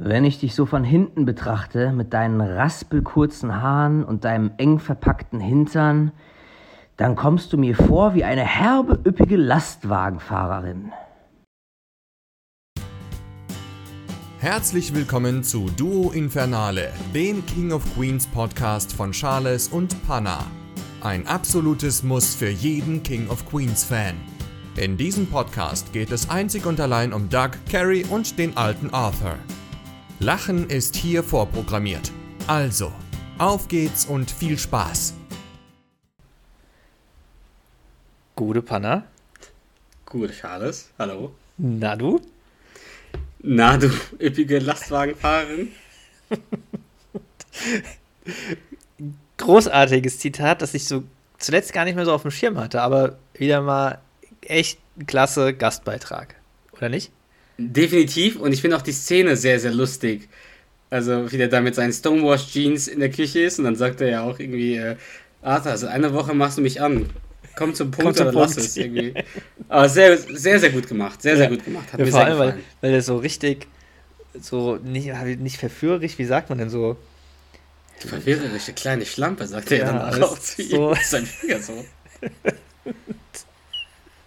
Wenn ich dich so von hinten betrachte, mit deinen raspelkurzen Haaren und deinem eng verpackten Hintern, dann kommst du mir vor wie eine herbe, üppige Lastwagenfahrerin. Herzlich willkommen zu Duo Infernale, dem King of Queens Podcast von Charles und Panna. Ein absolutes Muss für jeden King of Queens Fan. In diesem Podcast geht es einzig und allein um Doug, Carrie und den alten Arthur. Lachen ist hier vorprogrammiert. Also, auf geht's und viel Spaß. Gute Panna. Gute Charles. Hallo. Na du? Na du, üppige Lastwagenfahrerin. Großartiges Zitat, das ich so zuletzt gar nicht mehr so auf dem Schirm hatte, aber wieder mal echt klasse Gastbeitrag. Oder nicht? Definitiv. Und ich finde auch die Szene sehr, sehr lustig. Also, wie der da mit seinen Stonewash-Jeans in der Küche ist und dann sagt er ja auch irgendwie, äh, Arthur, also eine Woche machst du mich an. Komm zum Punkt Komm zum oder Punkt. lass es irgendwie. Aber sehr, sehr, sehr gut gemacht. Sehr, ja. sehr gut gemacht. Hat ja, mir vor allem, weil, weil er so richtig, so nicht, nicht verführerisch, wie sagt man denn so? Verführerische kleine Schlampe, sagt er ja, dann auch zu so. ihm. Sein Finger so.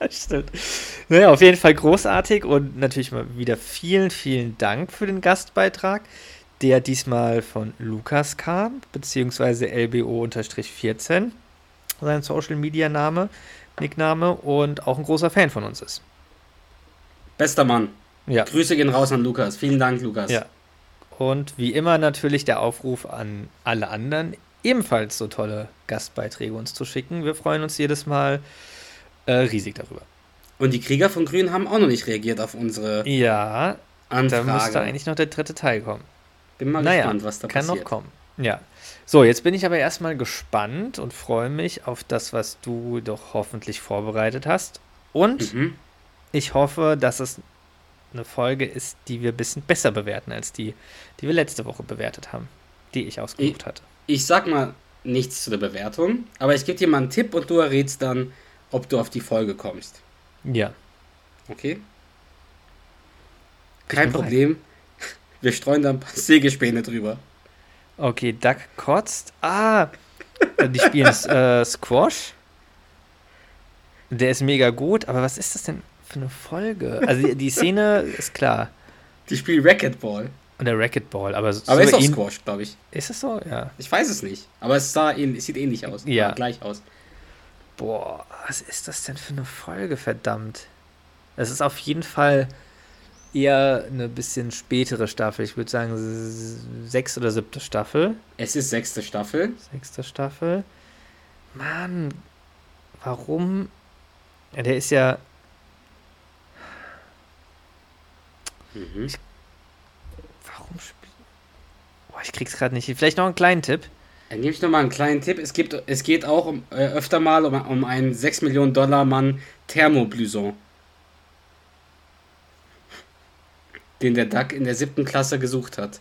Stimmt. Naja, auf jeden Fall großartig und natürlich mal wieder vielen, vielen Dank für den Gastbeitrag, der diesmal von Lukas kam, beziehungsweise LBO-14, sein Social Media Name, Nickname und auch ein großer Fan von uns ist. Bester Mann. Ja. Grüße gehen raus an Lukas. Vielen Dank, Lukas. Ja. Und wie immer natürlich der Aufruf an alle anderen, ebenfalls so tolle Gastbeiträge uns zu schicken. Wir freuen uns jedes Mal äh, riesig darüber. Und die Krieger von Grün haben auch noch nicht reagiert auf unsere ja, Anfrage. Da müsste eigentlich noch der dritte Teil kommen. Bin mal naja, gespannt, was da kann passiert. Kann noch kommen. Ja. So, jetzt bin ich aber erstmal gespannt und freue mich auf das, was du doch hoffentlich vorbereitet hast. Und mhm. ich hoffe, dass es eine Folge ist, die wir ein bisschen besser bewerten als die, die wir letzte Woche bewertet haben, die ich ausgesucht hatte. Ich sag mal nichts zu der Bewertung, aber ich gebe dir mal einen Tipp und du errätst dann, ob du auf die Folge kommst. Ja. Okay. Kein Problem. Wir streuen da ein paar Sägespäne drüber. Okay, Duck kotzt. Ah, die spielen äh, Squash. Der ist mega gut, aber was ist das denn für eine Folge? Also die, die Szene ist klar. Die spielen Racquetball. Und der Racquetball, aber so Aber ist auch Squash, glaube ich. Ist es so? Ja. Ich weiß es nicht. Aber es sah, es sieht ähnlich aus. Ja. Gleich aus. Boah, was ist das denn für eine Folge, verdammt? Es ist auf jeden Fall eher eine bisschen spätere Staffel. Ich würde sagen sechste oder siebte Staffel. Es ist sechste Staffel. Sechste Staffel. Mann, warum? Ja, der ist ja. Mhm. Ich, warum spielt. Boah, ich krieg's gerade nicht. Vielleicht noch einen kleinen Tipp. Dann gebe ich nochmal einen kleinen Tipp. Es, gibt, es geht auch um, äh, öfter mal um, um einen 6 Millionen Dollar Mann Thermobluson. Den der Duck in der siebten Klasse gesucht hat.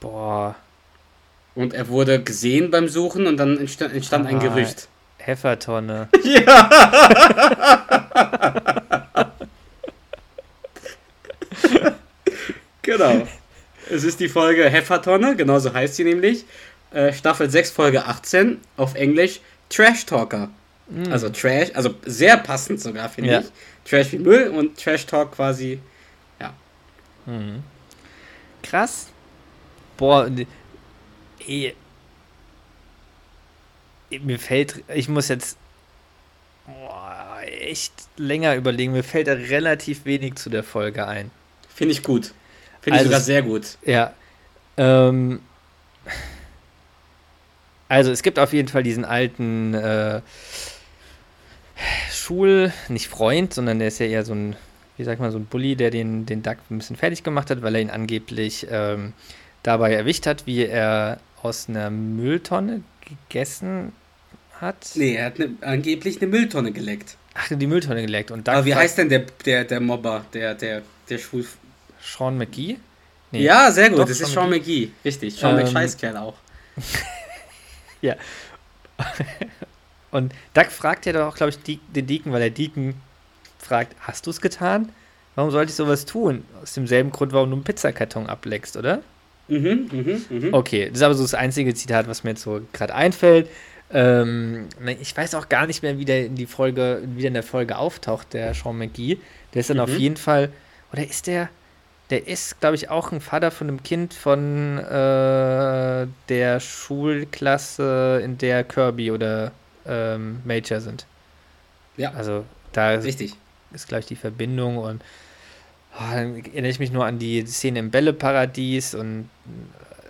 Boah. Und er wurde gesehen beim Suchen und dann entstand, entstand ah, ein Gerücht. Heffertonne. Ja! genau. Es ist die Folge Heffertonne, genauso heißt sie nämlich. Äh, Staffel 6, Folge 18, auf Englisch Trash Talker. Mhm. Also Trash, also sehr passend sogar, finde ja. ich. Trash wie Müll und Trash Talk quasi, ja. Mhm. Krass. Boah, ey, mir fällt, ich muss jetzt boah, echt länger überlegen, mir fällt da relativ wenig zu der Folge ein. Finde ich gut. Finde also, ich sogar sehr gut. Ja. Ähm, also es gibt auf jeden Fall diesen alten äh, Schul, nicht Freund, sondern der ist ja eher so ein, wie sagt man, so ein Bully, der den, den Duck ein bisschen fertig gemacht hat, weil er ihn angeblich ähm, dabei erwischt hat, wie er aus einer Mülltonne gegessen hat. Nee, er hat ne, angeblich eine Mülltonne geleckt. Ach, die Mülltonne geleckt. Und Duck Aber wie heißt denn der, der, der Mobber, der, der, der Schwul, Sean McGee? Nee. Ja, sehr gut. Das ist Sean McGee. McGee. Richtig. Sean ähm, McScheißkerl auch. ja. Und Doug fragt ja doch auch, glaube ich, den Deacon, weil der Deacon fragt, hast du es getan? Warum sollte ich sowas tun? Aus demselben Grund, warum du einen Pizzakarton ableckst, oder? Mhm, mhm, mhm. Okay, das ist aber so das einzige Zitat, was mir jetzt so gerade einfällt. Ähm, ich weiß auch gar nicht mehr, wie der in die Folge, wie der in der Folge auftaucht, der Sean McGee. Der ist dann Mhm. auf jeden Fall, oder ist der, der ist, glaube ich, auch ein Vater von einem Kind von äh, der Schulklasse, in der Kirby oder ähm, Major sind. Ja, Also da richtig. ist gleich die Verbindung und oh, dann erinnere ich mich nur an die Szene im Bälleparadies und äh,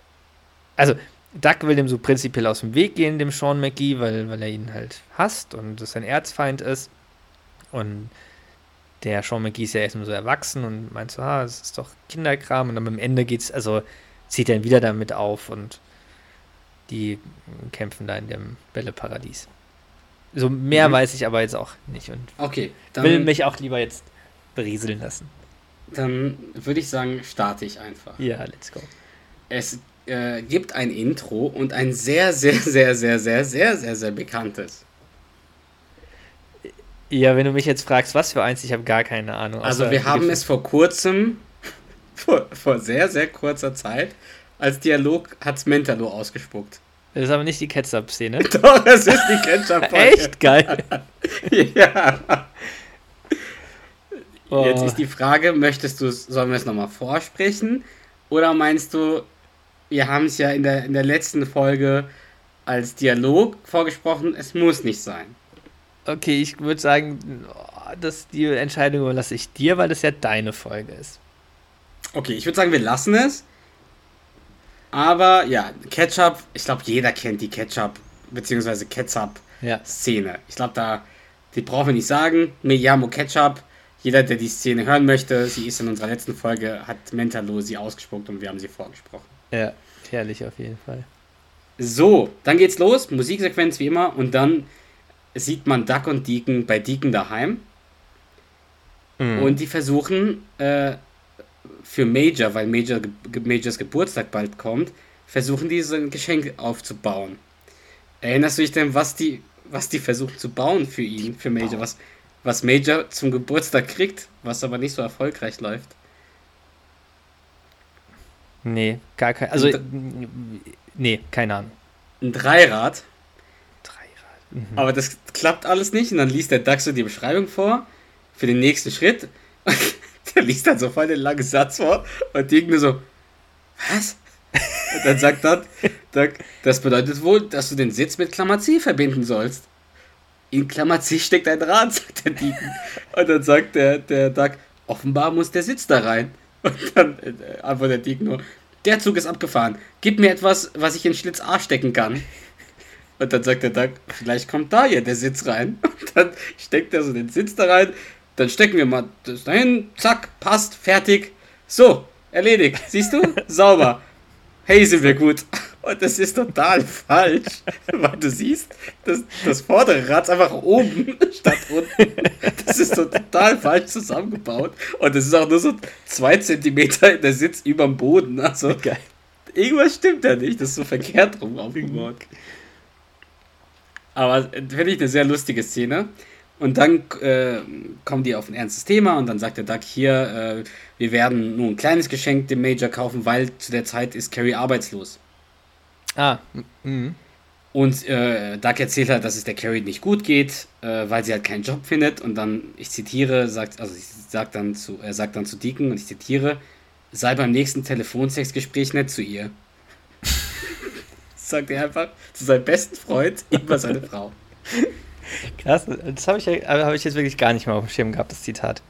also Duck will dem so prinzipiell aus dem Weg gehen, dem Sean McGee, weil, weil er ihn halt hasst und das sein Erzfeind ist. Und der Sean McGee ist ja erstmal so erwachsen und meint so, ah, das ist doch Kinderkram. Und dann am Ende geht's, also zieht er ihn wieder damit auf und die kämpfen da in dem Bälleparadies. So mehr Mhm. weiß ich aber jetzt auch nicht und Okay, will dann, mich auch lieber jetzt berieseln lassen. dann würde ich sagen, starte ich einfach. Ja, let's go. Es äh, gibt ein Intro und ein sehr, sehr, sehr, sehr, sehr, sehr, sehr, sehr bekanntes. Ja, wenn du mich jetzt fragst, was für eins, ich habe gar keine Ahnung. Also wir haben es vor kurzem, vor, vor sehr, sehr kurzer Zeit, als Dialog hat's Mentalo ausgespuckt. Das ist aber nicht die Ketchup-Szene. Doch, es ist die Ketchup-Folge. Echt geil. Ja. Oh. Jetzt ist die Frage, möchtest du, sollen wir es nochmal vorsprechen? Oder meinst du, wir haben es ja in der, in der letzten Folge als Dialog vorgesprochen, es muss nicht sein. Okay, ich würde sagen, das, die Entscheidung überlasse ich dir, weil das ja deine Folge ist. Okay, ich würde sagen, wir lassen es. Aber ja, Ketchup, ich glaube, jeder kennt die Ketchup bzw. Ketchup-Szene. Ja. Ich glaube, da, die brauchen wir nicht sagen. Miyamo Ketchup, jeder, der die Szene hören möchte, sie ist in unserer letzten Folge, hat Mentalo sie ausgespuckt und wir haben sie vorgesprochen. Ja, herrlich auf jeden Fall. So, dann geht's los, Musiksequenz wie immer und dann sieht man Duck und Deacon bei Deacon daheim Mhm. und die versuchen äh, für Major, weil Major, Majors Geburtstag bald kommt, versuchen die so ein Geschenk aufzubauen. Erinnerst du dich denn, was die, was die versuchen zu bauen für ihn, für Major, was, was Major zum Geburtstag kriegt, was aber nicht so erfolgreich läuft? Nee, gar kein. Also, nee, keine Ahnung. Ein Dreirad. Mhm. Aber das klappt alles nicht und dann liest der Duck so die Beschreibung vor für den nächsten Schritt. der liest dann so voll den langen Satz vor und die nur so, was? Und dann sagt Duck, das bedeutet wohl, dass du den Sitz mit Klammer C verbinden sollst. In Klammer C steckt ein Rad, sagt der Deacon. Und dann sagt der, der Duck, offenbar muss der Sitz da rein. Und dann äh, antwortet der Deacon nur, der Zug ist abgefahren. Gib mir etwas, was ich in Schlitz A stecken kann. Und dann sagt der Duck, vielleicht kommt da ja der Sitz rein. Und dann steckt er so den Sitz da rein. Dann stecken wir mal das dahin. Zack, passt, fertig. So, erledigt. Siehst du? Sauber. Hey, sind wir gut. Und das ist total falsch. Weil du siehst, das, das vordere Rad ist einfach oben statt unten. Das ist so total falsch zusammengebaut. Und es ist auch nur so zwei Zentimeter der Sitz über dem Boden. Also, Geil. irgendwas stimmt da nicht. Das ist so verkehrt rum aufgebaut. Aber äh, finde ich eine sehr lustige Szene. Und dann äh, kommen die auf ein ernstes Thema und dann sagt der Duck hier, äh, wir werden nur ein kleines Geschenk dem Major kaufen, weil zu der Zeit ist Carrie arbeitslos. Ah, mhm. Und äh, Duck erzählt halt, dass es der Carrie nicht gut geht, äh, weil sie halt keinen Job findet. Und dann, ich zitiere, sagt, also ich sag dann zu, er sagt dann zu Deacon und ich zitiere, sei beim nächsten Telefonsexgespräch nett zu ihr. Sagt er einfach zu seinem besten Freund über seine Frau. Krass, das habe ich, hab ich jetzt wirklich gar nicht mal auf dem Schirm gehabt, das Zitat.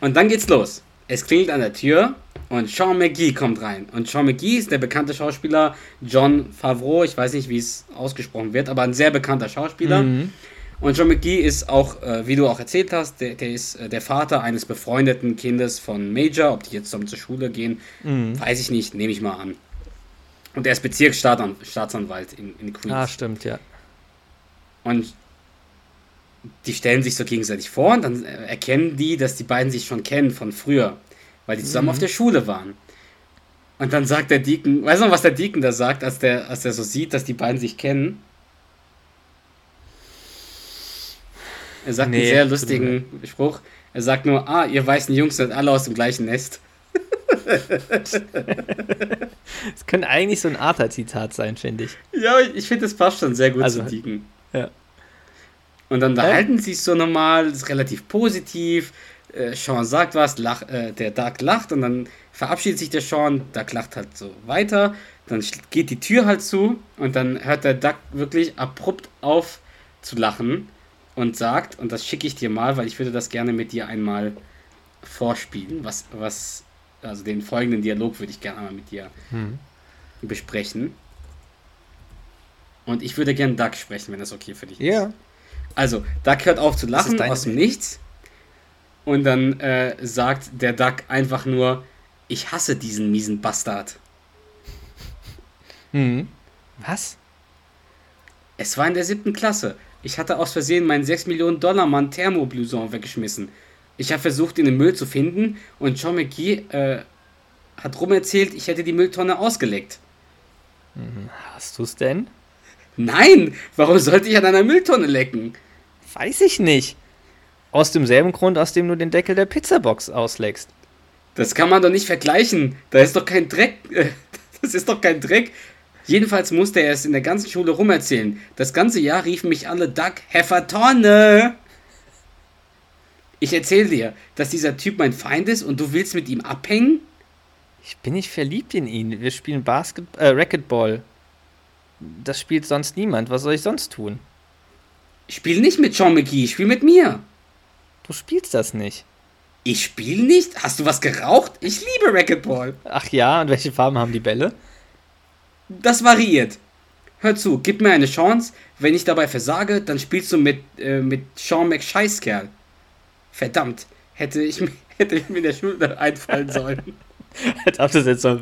Und dann geht's los. Es klingelt an der Tür und Sean McGee kommt rein. Und Sean McGee ist der bekannte Schauspieler John Favreau. Ich weiß nicht, wie es ausgesprochen wird, aber ein sehr bekannter Schauspieler. Mhm. Und John McGee ist auch, äh, wie du auch erzählt hast, der, der ist äh, der Vater eines befreundeten Kindes von Major. Ob die jetzt zusammen zur Schule gehen, Mhm. weiß ich nicht, nehme ich mal an. Und er ist Bezirksstaatsanwalt in, in Queens. Ah, stimmt, ja. Und die stellen sich so gegenseitig vor und dann erkennen die, dass die beiden sich schon kennen von früher, weil die zusammen auf der Schule waren. Und dann sagt der Deacon, weißt du noch, was der Deacon da sagt, als der, als der so sieht, dass die beiden sich kennen? Er sagt Nee, einen sehr lustigen Spruch. Er sagt nur, ah, ihr weißen Jungs seid alle aus dem gleichen Nest. Es könnte eigentlich so ein Arthur-Zitat sein, finde ich. Ja, ich, finde, das passt schon sehr gut Also, zu Deacon. ja. Und dann Ja. unterhalten sie sich so normal, ist relativ positiv. Äh, Sean sagt was, lach, äh, der Doug lacht und dann verabschiedet sich der Sean, Doug lacht halt so weiter. Dann geht die Tür halt zu und dann hört der Doug wirklich abrupt auf zu lachen und sagt, und das schicke ich dir mal, weil ich würde das gerne mit dir einmal vorspielen, was, was, also den folgenden Dialog würde ich gerne einmal mit dir Hm. besprechen. Und ich würde gerne Doug sprechen, wenn das okay für dich ist. Ja. Also, Doug hört auf zu lachen aus dem. Nichts. Und dann äh, sagt der Duck einfach nur, ich hasse diesen miesen Bastard. Hm. Was? Es war in der siebten Klasse. Ich hatte aus Versehen meinen 6 Millionen Dollar Mann Thermobluson weggeschmissen. Ich habe versucht, ihn im Müll zu finden und John McGee äh, hat rumerzählt, ich hätte die Mülltonne ausgeleckt. Hast du es denn? Nein, warum sollte ich an einer Mülltonne lecken? Weiß ich nicht. Aus demselben Grund, aus dem du den Deckel der Pizzabox ausleckst. Das kann man doch nicht vergleichen. Da ist doch kein Dreck. äh, Das ist doch kein Dreck. Jedenfalls musste er es in der ganzen Schule rumerzählen. Das ganze Jahr riefen mich alle Duck Heffertonne. Ich erzähle dir, dass dieser Typ mein Feind ist und du willst mit ihm abhängen? Ich bin nicht verliebt in ihn. Wir spielen Basket äh, Racquetball. Das spielt sonst niemand. Was soll ich sonst tun? Spiel nicht mit Sean McGee, spiel mit mir. Du spielst das nicht. Ich spiel nicht? Hast du was geraucht? Ich liebe Racquetball. Ach ja, und welche Farben haben die Bälle? Das variiert. Hör zu, gib mir eine Chance. Wenn ich dabei versage, dann spielst du mit, äh, mit Sean McScheißkerl. Verdammt, hätte ich, mir- hätte ich mir in der Schule einfallen sollen. Als ob das jetzt so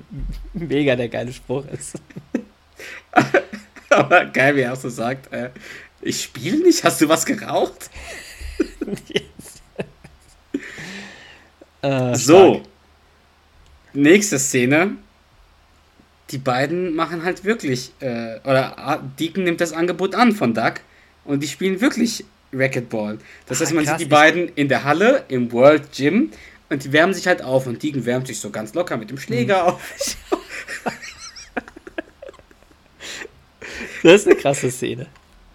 mega der geile Spruch ist. Aber geil, wie er auch so sagt. Äh, ich spiele nicht? Hast du was geraucht? Äh, So. stark. Nächste Szene. Die beiden machen halt wirklich, äh, oder ah, Deacon nimmt das Angebot an von Doug und die spielen wirklich Racquetball. Das heißt, Ah, man krass, sieht die beiden in der Halle, im World Gym und die wärmen sich halt auf und Deacon wärmt sich so ganz locker mit dem Schläger Hm. auf. Das ist eine krasse Szene.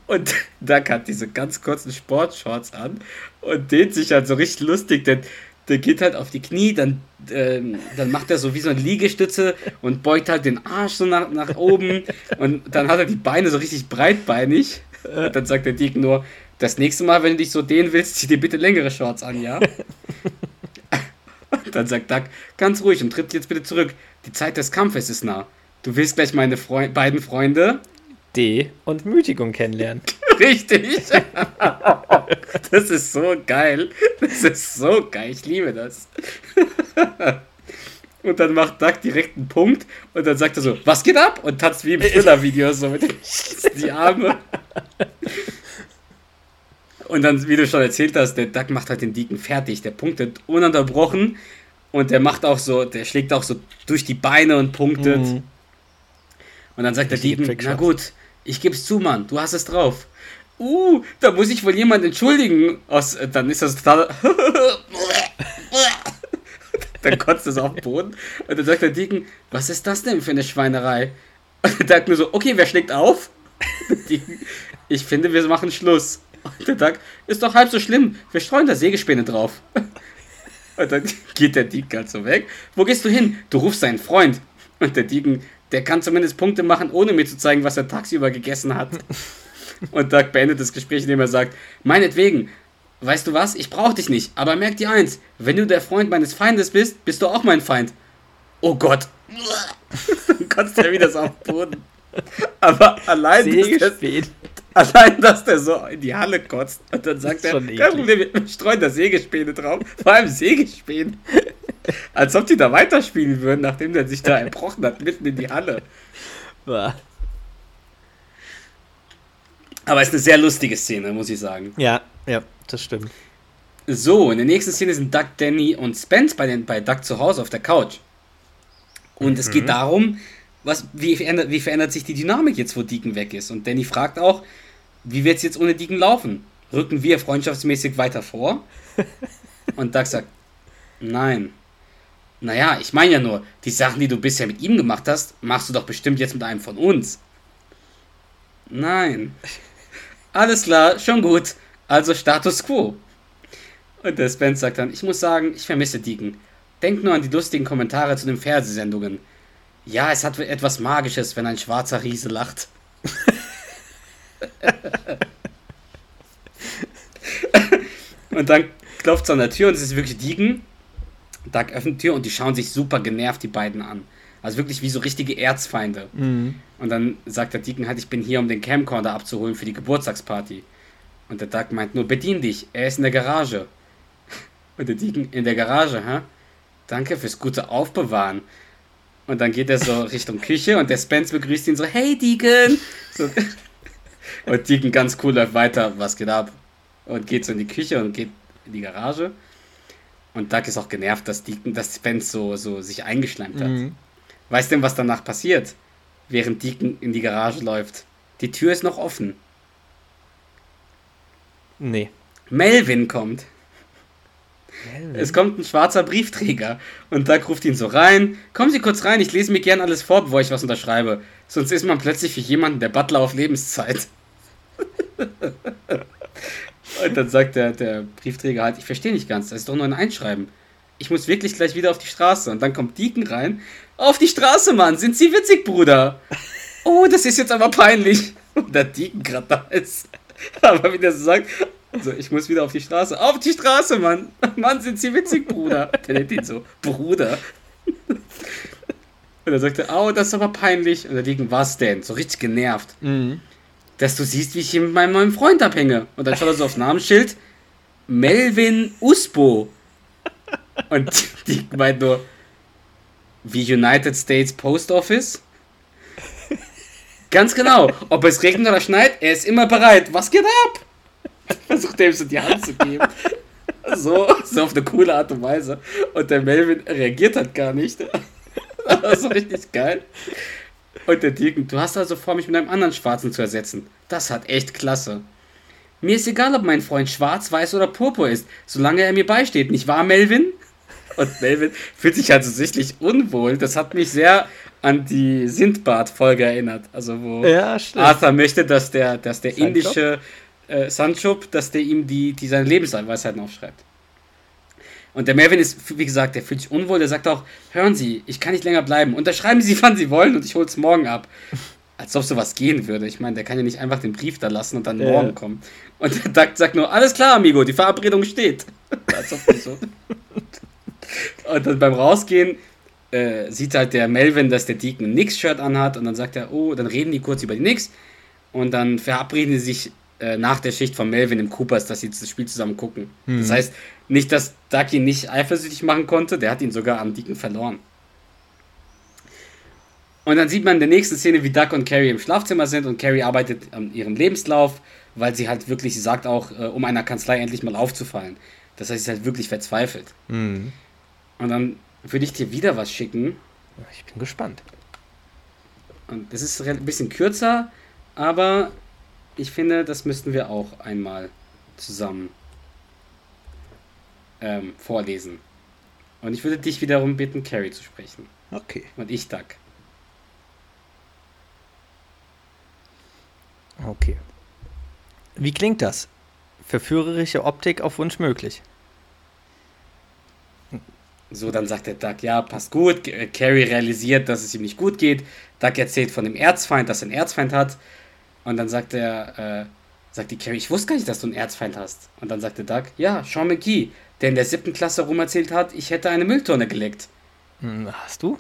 Und Doug hat diese ganz kurzen Sportshorts an und dehnt sich halt so richtig lustig, denn der geht halt auf die Knie, dann, ähm, dann macht er so wie so eine Liegestütze und beugt halt den Arsch so nach, nach oben und dann hat er die Beine so richtig breitbeinig. Und dann sagt der Dick nur, das nächste Mal, wenn du dich so dehnen willst, zieh dir bitte längere Shorts an, ja? Dann sagt Doug, ganz ruhig und tritt jetzt bitte zurück. Die Zeit des Kampfes ist nah. Du willst gleich meine Freu beiden Freunde D und Mütigung kennenlernen. Richtig. Das ist so geil. Das ist so geil. Ich liebe das. Und dann macht Doug direkt einen Punkt und dann sagt er so, was geht ab? Und tanzt wie im Thriller-Video so mit die Arme. Und dann, wie du schon erzählt hast, der Doug macht halt den Deacon fertig. Der punktet ununterbrochen und der macht auch so, der schlägt auch so durch die Beine und punktet. Mhm. Und dann sagt der Richtige Deacon, na gut, ich geb's zu, Mann, du hast es drauf. Uh, da muss ich wohl jemand entschuldigen. Aus, äh, dann ist das total... dann kotzt es auf den Boden. Und dann sagt der Deacon, was ist das denn für eine Schweinerei? Und der Doug nur so, okay, wer schlägt auf? Der ich finde, wir machen Schluss. Und der Doug, ist doch halb so schlimm, wir streuen da Sägespäne drauf. Und dann geht der Deacon halt so weg. Wo gehst du hin? Du rufst deinen Freund. Und der Deacon, der kann zumindest Punkte machen, ohne mir zu zeigen, was er tagsüber gegessen hat. Und Doug beendet das Gespräch, indem er sagt, meinetwegen, weißt du was, ich brauche dich nicht, aber merk dir eins, wenn du der Freund meines Feindes bist, bist du auch mein Feind. Oh Gott. Dann kotzt er wieder so auf den Boden. Aber allein, dass. Allein, dass der so in die Halle kotzt und dann sagt er, kein. Problem, wir streuen da Sägespäne drauf, vor allem Sägespäne. Als ob die da weiterspielen würden, nachdem der sich da erbrochen hat, mitten in die Halle. Aber es ist eine sehr lustige Szene, muss ich sagen. Ja, ja, das stimmt. So, in der nächsten Szene sind Doug, Danny und Spence bei, den, bei Doug zu Hause auf der Couch. Und es geht darum, was, wie, verändert, wie verändert sich die Dynamik jetzt, wo Deacon weg ist. Und Danny fragt auch, wie wird es jetzt ohne Deacon laufen? rücken wir freundschaftsmäßig weiter vor? Und Doug sagt, nein. Naja, ich meine ja nur, die Sachen, die du bisher mit ihm gemacht hast, machst du doch bestimmt jetzt mit einem von uns. Nein. Alles klar, schon gut. Also Status quo. Und der Spence sagt dann, ich muss sagen, ich vermisse Deacon. Denk nur an die lustigen Kommentare zu den Fernsehsendungen. Ja, es hat etwas Magisches, wenn ein schwarzer Riese lacht. und dann klopft es an der Tür und es ist wirklich Deacon. Doug öffnet die Tür und die schauen sich super genervt, die beiden an. Also wirklich wie so richtige Erzfeinde. Mhm. Und dann sagt der Deacon halt, ich bin hier, um den Camcorder abzuholen für die Geburtstagsparty. Und der Doug meint nur, bedien dich, er ist in der Garage. Und der Deacon, in der Garage, hä? Danke fürs gute Aufbewahren. Und dann geht er so Richtung Küche und der Spence begrüßt ihn so, hey Deacon! So. Und Deacon ganz cool läuft weiter, was geht ab? Und geht so in die Küche und geht in die Garage. Und Doug ist auch genervt, dass, Deacon, dass Spence so, so sich eingeschleimt hat. Mhm. Weißt du denn, was danach passiert? Während Deacon in die Garage läuft. Die Tür ist noch offen. Nee. Melvin kommt. Es kommt ein schwarzer Briefträger und Doug ruft ihn so rein. Kommen Sie kurz rein, ich lese mir gern alles vor, bevor ich was unterschreibe. Sonst ist man plötzlich für jemanden der Butler auf Lebenszeit. und dann sagt der, der Briefträger halt, ich verstehe nicht ganz, das ist doch nur ein Einschreiben. Ich muss wirklich gleich wieder auf die Straße. Und dann kommt Deacon rein. Auf die Straße, Mann, sind Sie witzig, Bruder? Oh, das ist jetzt aber peinlich. Und der Deacon gerade da ist. Aber wie der so sagt, also ich muss wieder auf die Straße. Auf die Straße, Mann! Mann, sind Sie witzig, Bruder! Der nennt ihn so, Bruder. Und er sagte, oh, das ist aber peinlich. Und der Deacon, was denn? So richtig genervt. Mhm. Dass du siehst, wie ich hier mit meinem neuen Freund abhänge. Und dann schaut er so aufs Namensschild. Melvin Usbo. Und die meint nur, wie United States Post Office? Ganz genau. Ob es regnet oder schneit, er ist immer bereit. Was geht ab? Versucht er ihm so die Hand zu geben. So, so auf eine coole Art und Weise. Und der Melvin reagiert halt gar nicht. Das ist richtig geil. Und der Deacon, du hast also vor, mich mit einem anderen Schwarzen zu ersetzen. Das hat echt klasse. Mir ist egal, ob mein Freund schwarz, weiß oder purpur ist, solange er mir beisteht, nicht wahr, Melvin? Und Melvin fühlt sich also sichtlich unwohl. Das hat mich sehr an die Sindbad-Folge erinnert. Also wo Ja. Arthur möchte, dass der, dass der Sancho? indische äh, Sanchop, dass der ihm die, die seine Lebensweisheiten aufschreibt. Und der Melvin ist, wie gesagt, der fühlt sich unwohl, der sagt auch, hören Sie, ich kann nicht länger bleiben. Unterschreiben Sie, wann Sie wollen und ich hol's morgen ab. Als ob sowas gehen würde. Ich meine, der kann ja nicht einfach den Brief da lassen und dann Ja. morgen kommen. Und der Duck sagt nur, alles klar, Amigo, die Verabredung steht. Als ob das so. Und dann beim Rausgehen äh, sieht halt der Melvin, dass der Deacon ein Nix-Shirt anhat und dann sagt er, oh, dann reden die kurz über die Nix und dann verabreden sie sich äh, nach der Schicht von Melvin im Coopers, dass sie das Spiel zusammen gucken. Das heißt, nicht, dass Duck ihn nicht eifersüchtig machen konnte, der hat ihn sogar am Deacon verloren. Und dann sieht man in der nächsten Szene, wie Duck und Carrie im Schlafzimmer sind und Carrie arbeitet an ihrem Lebenslauf, weil sie halt wirklich, sie sagt auch, äh, um einer Kanzlei endlich mal aufzufallen. Das heißt, sie ist halt wirklich verzweifelt. Mhm. Und dann würde ich dir wieder was schicken. Ich bin gespannt. Und das ist ein bisschen kürzer, aber ich finde, das müssten wir auch einmal zusammen ähm, vorlesen. Und ich würde dich wiederum bitten, Carrie zu sprechen. Okay. Und ich Duck. Okay. Wie klingt das? Verführerische Optik auf Wunsch möglich. So, dann sagt der Duck, ja, passt gut. Carrie realisiert, dass es ihm nicht gut geht. Duck erzählt von dem Erzfeind, dass er einen Erzfeind hat. Und dann sagt er, äh, sagt die Carrie, ich wusste gar nicht, dass du einen Erzfeind hast. Und dann sagt der Duck, ja, Sean McGee, der in der siebten Klasse rum erzählt hat, ich hätte eine Mülltonne geleckt. Hm, Hast du?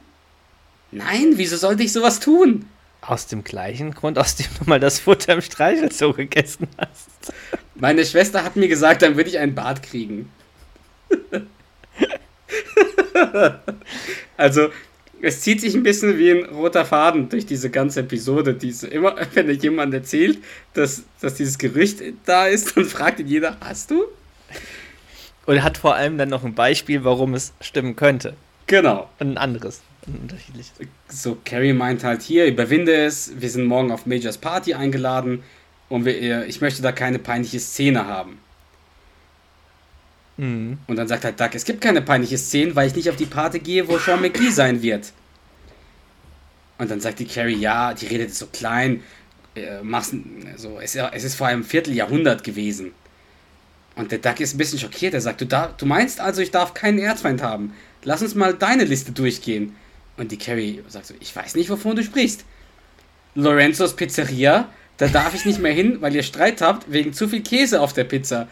Nein, wieso sollte ich sowas tun? Aus dem gleichen Grund, aus dem du mal das Futter im Streichelzoo gegessen hast. Meine Schwester hat mir gesagt, dann würde ich einen Bart kriegen. also, es zieht sich ein bisschen wie ein roter Faden durch diese ganze Episode. Diese, immer, wenn jemand erzählt, dass, dass dieses Gerücht da ist, dann fragt ihn jeder, hast du? Und hat vor allem dann noch ein Beispiel, warum es stimmen könnte. Genau. Und ein anderes. Ein unterschiedliches. So, Carrie meint halt hier, überwinde es, wir sind morgen auf Majors Party eingeladen. und wir, ich möchte da keine peinliche Szene haben. Mhm. Und dann sagt halt Doug, es gibt keine peinliche Szene, weil ich nicht auf die Party gehe, wo Sean McGee sein wird. Und dann sagt die Carrie, ja, die redet so klein, äh, mach's, so, es, es ist vor einem Vierteljahrhundert gewesen. Und der Duck ist ein bisschen schockiert. Er sagt, du, darf, du meinst also, ich darf keinen Erzfeind haben. Lass uns mal deine Liste durchgehen. Und die Carrie sagt so, ich weiß nicht, wovon du sprichst. Lorenzos Pizzeria, da darf ich nicht mehr hin, weil ihr Streit habt wegen zu viel Käse auf der Pizza.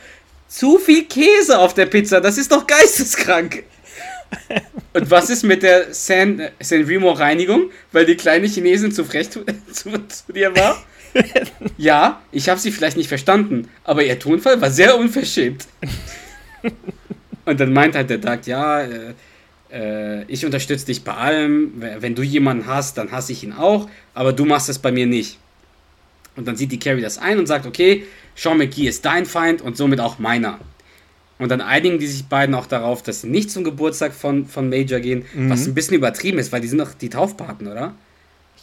Zu viel Käse auf der Pizza, das ist doch geisteskrank. Und was ist mit der San, San Remo Reinigung, weil die kleine Chinesin zu frech zu, zu, zu dir war? ja, ich habe sie vielleicht nicht verstanden, aber ihr Tonfall war sehr unverschämt. Und dann meint halt der Doug, ja, äh, äh, ich unterstütze dich bei allem. Wenn du jemanden hast, dann hasse ich ihn auch, aber du machst es bei mir nicht. Und dann sieht die Carrie das ein und sagt, okay, Sean McGee ist dein Feind und somit auch meiner. Und dann einigen die sich beiden auch darauf, dass sie nicht zum Geburtstag von, von Major gehen, Mhm. was ein bisschen übertrieben ist, weil die sind doch die Taufpaten, oder?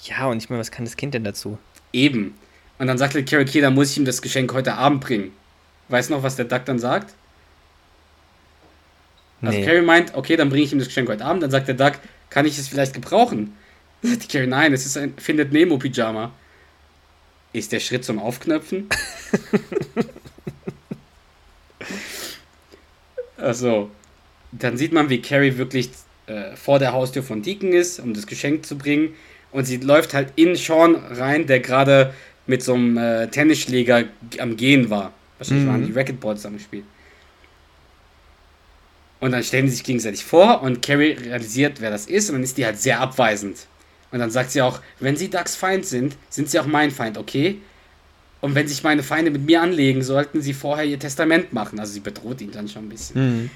Ja, und ich meine, was kann das Kind denn dazu? Eben. Und dann sagt Carrie, okay, dann muss ich ihm das Geschenk heute Abend bringen. Weißt du noch, was der Duck dann sagt? Also Nee. Carrie meint, okay, dann bringe ich ihm das Geschenk heute Abend. Dann sagt der Duck, kann ich es vielleicht gebrauchen? Dann sagt die Carrie, nein, es ist ein Findet Nemo Pyjama. Ist der Schritt zum Aufknöpfen? also, dann sieht man, wie Carrie wirklich äh, vor der Haustür von Deacon ist, um das Geschenk zu bringen. Und sie läuft halt in Sean rein, der gerade mit so einem äh, Tennisschläger am Gehen war. Wahrscheinlich Mhm. waren die Racquetboards am Spiel. Und dann stellen sie sich gegenseitig vor und Carrie realisiert, wer das ist und dann ist die halt sehr abweisend. Und dann sagt sie auch, wenn sie Ducks Feind sind, sind sie auch mein Feind, okay? Und wenn sich meine Feinde mit mir anlegen, sollten sie vorher ihr Testament machen. Also sie bedroht ihn dann schon ein bisschen. Mhm.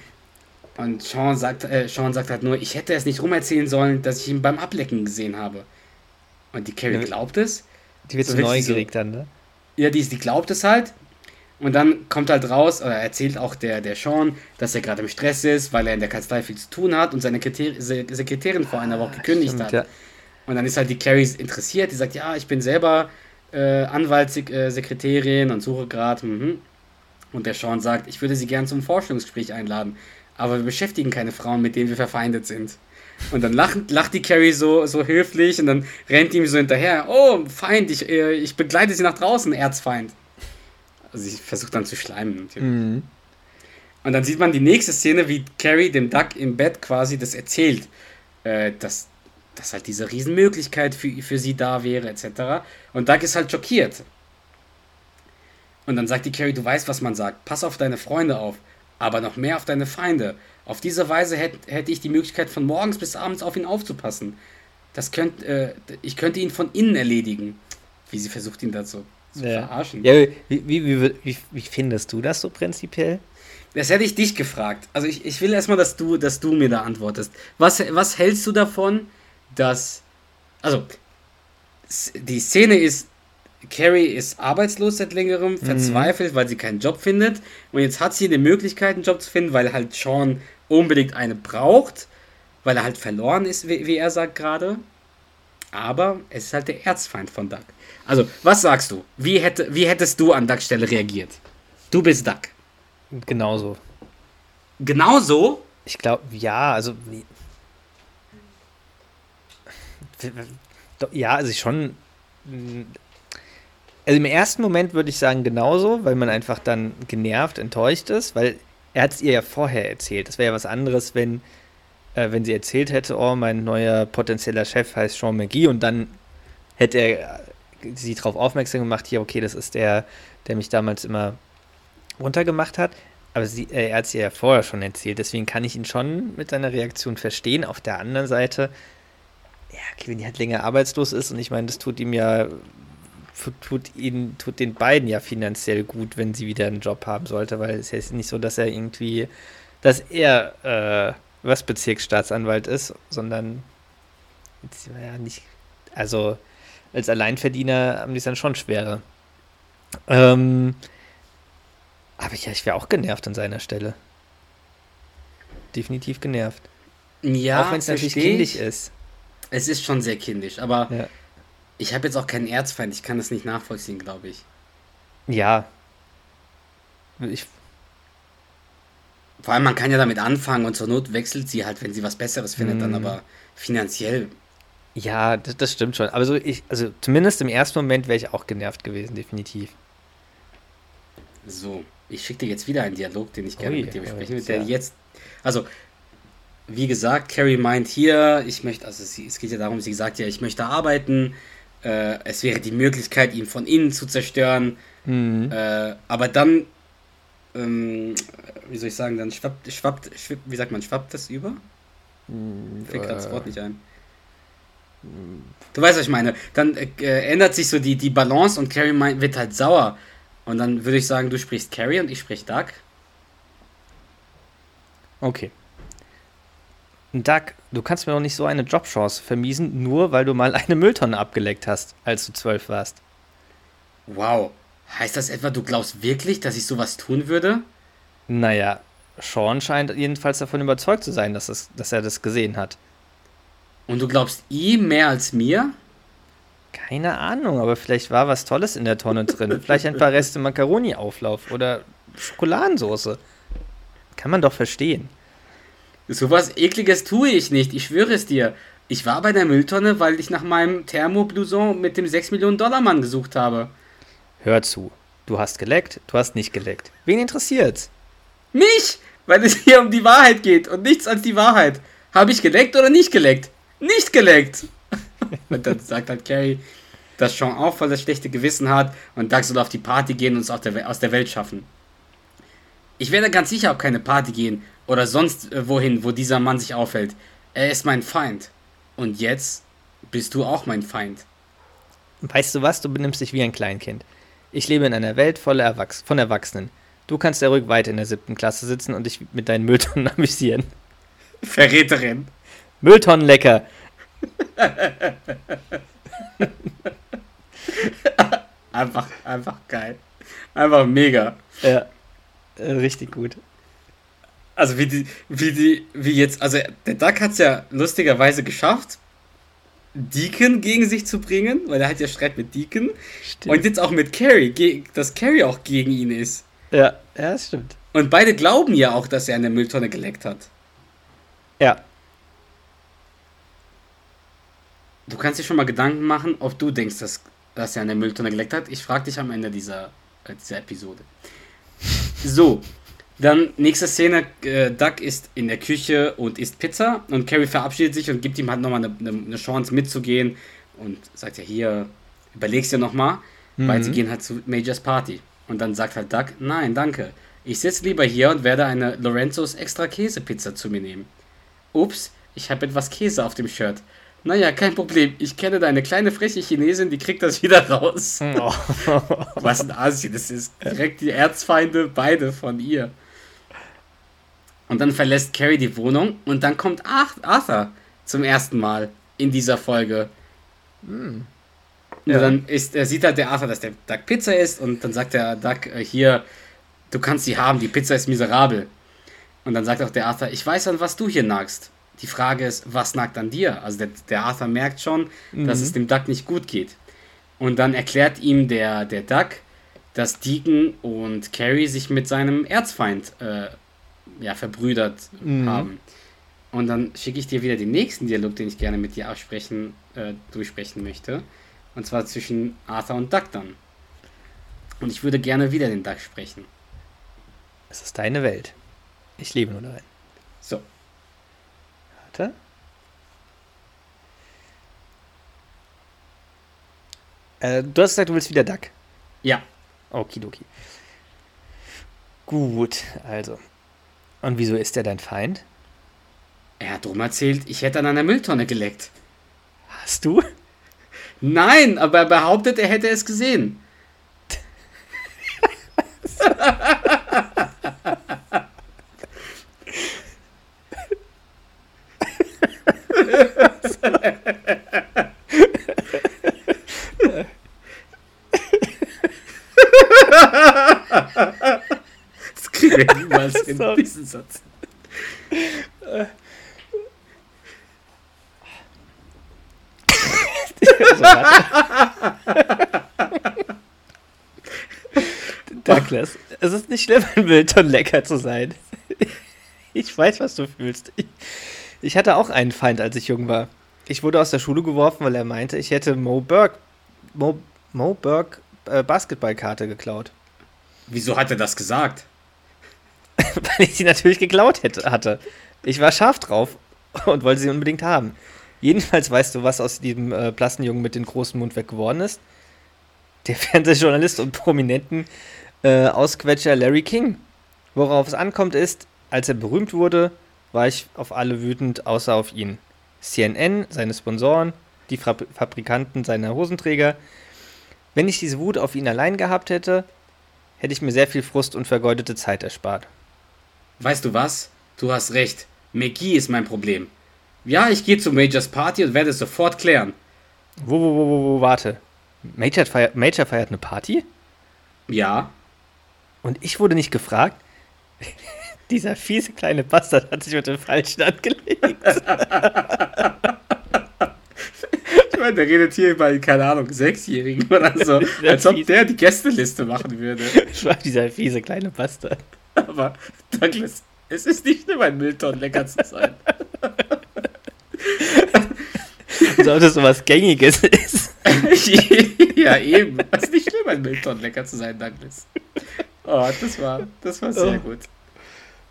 Und Sean sagt, äh, Sean sagt halt nur, ich hätte es nicht rumerzählen sollen, dass ich ihn beim Ablecken gesehen habe. Und die Carrie glaubt es. Die wird So wirklich so- neugierig dann, ne? Ja, die, die glaubt es halt. Und dann kommt halt raus, oder erzählt auch der, der Sean, dass er gerade im Stress ist, weil er in der Kanzlei viel zu tun hat und seine Sekretär- Se- Sekretärin vor einer Woche gekündigt Stimmt, hat. ja. Und dann ist halt die Carrie interessiert, die sagt, ja, ich bin selber äh, Anwaltssekretärin und suche gerade. Mhm. Und der Sean sagt, ich würde sie gern zum Vorstellungsgespräch einladen, aber wir beschäftigen keine Frauen, mit denen wir verfeindet sind. Und dann lacht, lacht die Carrie so, so höflich und dann rennt ihm so hinterher, oh, Feind, ich, äh, ich begleite sie nach draußen, Erzfeind. Also sie versucht dann zu schleimen. Mhm. Und dann sieht man die nächste Szene, wie Carrie dem Duck im Bett quasi das erzählt, äh, dass, dass halt diese Riesenmöglichkeit für, für sie da wäre, etc. Und Duck ist halt schockiert. Und dann sagt die Carrie, du weißt, was man sagt, pass auf deine Freunde auf, aber noch mehr auf deine Feinde. Auf diese Weise hätte hätte ich die Möglichkeit, von morgens bis abends auf ihn aufzupassen. Das könnt, äh, ich könnte ihn von innen erledigen. Wie sie versucht, ihn dazu zu Ja. verarschen. Ja, wie, wie, wie, wie, wie findest du das so prinzipiell? Das hätte ich dich gefragt. Also ich, ich will erstmal, dass du, dass du mir da antwortest. Was, was hältst du davon, dass. Also, die Szene ist, Carrie ist arbeitslos seit längerem, verzweifelt, weil sie keinen Job findet. Und jetzt hat sie die Möglichkeit, einen Job zu finden, weil halt Sean unbedingt eine braucht, weil er halt verloren ist, wie, wie er sagt gerade. Aber es ist halt der Erzfeind von Doug. Also, was sagst du? Wie, hätte, wie hättest du an Dougs Stelle reagiert? Du bist Doug. Genauso. Genauso Ich glaube, ja, also. Ja, also schon. mm, Also im ersten Moment würde ich sagen genauso, weil man einfach dann genervt, enttäuscht ist, weil er hat es ihr ja vorher erzählt. Das wäre ja was anderes, wenn, äh, wenn sie erzählt hätte, oh, mein neuer potenzieller Chef heißt Sean McGee und dann hätte er sie darauf aufmerksam gemacht, ja, okay, das ist der, der mich damals immer runtergemacht hat. Aber sie, äh, er hat es ihr ja vorher schon erzählt, deswegen kann ich ihn schon mit seiner Reaktion verstehen. Auf der anderen Seite, ja, okay, wenn die halt länger arbeitslos ist und ich meine, das tut ihm ja, tut ihn, tut den beiden ja finanziell gut, wenn sie wieder einen Job haben sollte, weil es ist jetzt nicht so, dass er irgendwie, dass er äh, was Bezirksstaatsanwalt ist, sondern jetzt, ja nicht, also als Alleinverdiener haben die es dann schon schwerer. Ähm, aber ja, ich wäre auch genervt an seiner Stelle. Definitiv genervt. Ja, auch wenn es natürlich kindisch ist. Es ist schon sehr kindisch, aber Ja. ich habe jetzt auch keinen Erzfeind. Ich kann das nicht nachvollziehen, glaube ich. Ja. Ich, Vor allem, man kann ja damit anfangen und zur Not wechselt sie halt, wenn sie was Besseres findet, Mhm. dann aber finanziell. ja, das, das stimmt schon. Aber so ich, also zumindest im ersten Moment wäre ich auch genervt gewesen, definitiv. So, ich schicke dir jetzt wieder einen Dialog, den ich gerne Ui, mit dir besprechen will, der jetzt, also, wie gesagt, Carrie meint hier, ich möchte, also sie, es geht ja darum, sie sagt ja, ich möchte arbeiten, äh, es wäre die Möglichkeit, ihn von innen zu zerstören, Mhm. äh, aber dann, ähm, wie soll ich sagen, dann schwappt, schwappt, schwappt wie sagt man, schwappt das über? Fällt gerade das äh, Wort nicht ein. Du weißt, was ich meine. Dann äh, äh, ändert sich so die, die Balance und Carrie meint, wird halt sauer. Und dann würde ich sagen, du sprichst Carrie und ich sprich Doug. Okay. Doug, du kannst mir doch nicht so eine Jobchance vermiesen, nur weil du mal eine Mülltonne abgeleckt hast, als du zwölf warst. Wow. Heißt das etwa, du glaubst wirklich, dass ich sowas tun würde? Naja, Sean scheint jedenfalls davon überzeugt zu sein, dass, es, dass er das gesehen hat. Und du glaubst ihm mehr als mir? Keine Ahnung, aber vielleicht war was Tolles in der Tonne drin. Vielleicht ein paar Reste Macaroni-Auflauf oder Schokoladensoße. Kann man doch verstehen. Sowas ekliges tue ich nicht, ich schwöre es dir. Ich war bei der Mülltonne, weil ich nach meinem Thermoblouson mit dem 6 Millionen Dollar Mann gesucht habe. Hör zu. Du hast geleckt, du hast nicht geleckt. Wen interessiert's? Mich! Weil es hier um die Wahrheit geht und nichts als die Wahrheit. Habe ich geleckt oder nicht geleckt? Nicht geleckt! und dann sagt halt Carrie, dass Sean auch voll das schlechte Gewissen hat und Doug soll auf die Party gehen und uns aus der, aus der Welt schaffen. Ich werde ganz sicher auf keine Party gehen oder sonst äh, wohin, wo dieser Mann sich aufhält. Er ist mein Feind. Und jetzt bist du auch mein Feind. Weißt du was? Du benimmst dich wie ein Kleinkind. Ich lebe in einer Welt voller Erwachs von Erwachsenen. Du kannst ja ruhig weiter in der siebten Klasse sitzen und dich mit deinen Mülltonnen amüsieren. Verräterin. Mülltonnen lecker. Einfach, einfach geil. Einfach mega. Ja, äh, richtig gut. Also wie die, wie die, wie jetzt, also der Duck hat es ja lustigerweise geschafft, Deacon gegen sich zu bringen, weil er hat ja Streit mit Deacon. Stimmt. Und jetzt auch mit Carrie, dass Carrie auch gegen ihn ist. ja, ja, das stimmt. Und beide glauben ja auch, dass er eine Mülltonne geleckt hat. Ja, Du kannst dir schon mal Gedanken machen, ob du denkst, dass, dass er eine Mülltonne geleckt hat. Ich frage dich am Ende dieser, äh, dieser Episode. So, dann nächste Szene. Äh, Doug ist in der Küche und isst Pizza und Carrie verabschiedet sich und gibt ihm halt nochmal eine, eine, Chance mitzugehen und sagt ja hier, überlegst dir nochmal, weil sie gehen halt zu Majors Party. Und dann sagt halt Doug, nein, danke. Ich sitze lieber hier und werde eine Lorenzos extra Käsepizza zu mir nehmen. Ups, ich habe etwas Käse auf dem Shirt. Naja, kein Problem. Ich kenne da eine kleine freche Chinesin, die kriegt das wieder raus. Oh. Was ein Asi, das ist direkt die Erzfeinde, beide von ihr. Und dann verlässt Carrie die Wohnung und dann kommt Ar- Arthur zum ersten Mal in dieser Folge. Und Ja. dann ist, er sieht halt der Arthur, dass der Duck Pizza ist und dann sagt der Duck äh, hier, du kannst sie haben, die Pizza ist miserabel. Und dann sagt auch der Arthur, ich weiß an was du hier nagst. Die Frage ist, was nagt an dir? Also der, der Arthur merkt schon, dass es dem Duck nicht gut geht. Und dann erklärt ihm der, der Duck, dass Deacon und Carrie sich mit seinem Erzfeind äh, ja, verbrüdert haben. Und dann schicke ich dir wieder den nächsten Dialog, den ich gerne mit dir absprechen, äh, durchsprechen möchte. Und zwar zwischen Arthur und Duck dann. Und ich würde gerne wieder den Duck sprechen. Es ist deine Welt. Ich lebe nur darin. So. Warte. Äh, du hast gesagt, du willst wieder Duck. Ja. Okidoki. Gut, also. Und wieso ist er dein Feind? Er hat drum erzählt, ich hätte an einer Mülltonne geleckt. Hast du? Nein, aber er behauptet, er hätte es gesehen. Hin, Sorry. diesen Satz. Douglas, es ist nicht schlimm, ein Müllton lecker zu sein. Ich weiß, was du fühlst. Ich, ich hatte auch einen Feind, als ich jung war. Ich wurde aus der Schule geworfen, weil er meinte, ich hätte Mo Burke, Mo, Mo Burke äh, Basketballkarte geklaut. Wieso hat er das gesagt? weil ich sie natürlich geklaut hätte, hatte. Ich war scharf drauf und wollte sie unbedingt haben. Jedenfalls weißt du, was aus diesem äh, blassen Jungen mit dem großen Mund weg geworden ist? Der Fernsehjournalist und prominenten äh, Ausquetscher Larry King. Worauf es ankommt ist, als er berühmt wurde, war ich auf alle wütend, außer auf ihn. CNN, seine Sponsoren, die Fra Fabrikanten seiner Hosenträger. Wenn ich diese Wut auf ihn allein gehabt hätte, hätte ich mir sehr viel Frust und vergeudete Zeit erspart. Weißt du was? Du hast recht. McGee ist mein Problem. Ja, ich gehe zu Majors Party und werde es sofort klären. Wo, wo, wo, wo, wo warte. Major feiert, Major feiert eine Party? Ja. Und ich wurde nicht gefragt? Dieser fiese kleine Bastard hat sich mit dem Falschen angelegt. ich meine, der redet hier bei, keine Ahnung, Sechsjährigen oder so. als ob der die Gästeliste machen würde. Ich war dieser fiese kleine Bastard. Aber, Douglas, es ist nicht nur ein Müllton lecker zu sein. Als ob das so was Gängiges ist. ja, eben. Es ist nicht schlimm, ein Müllton lecker zu sein, Douglas. Oh, das war, das war sehr Oh. gut.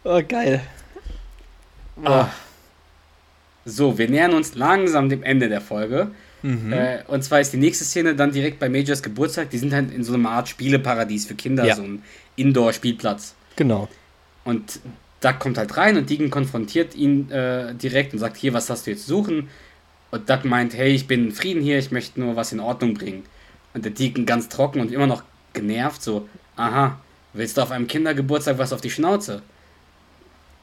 Oh, geil. Ah. So, wir nähern uns langsam dem Ende der Folge. Mhm. Äh, und zwar ist die nächste Szene dann direkt bei Majors Geburtstag. Die sind halt in so einer Art Spieleparadies für Kinder, Ja. so ein Indoor-Spielplatz. Genau. Und Doug kommt halt rein und Deacon konfrontiert ihn äh, direkt und sagt, hier, was hast du jetzt zu suchen? Und Doug meint, hey, ich bin in Frieden hier, ich möchte nur was in Ordnung bringen. Und der Deacon ganz trocken und immer noch genervt, so, aha, willst du auf einem Kindergeburtstag was auf die Schnauze?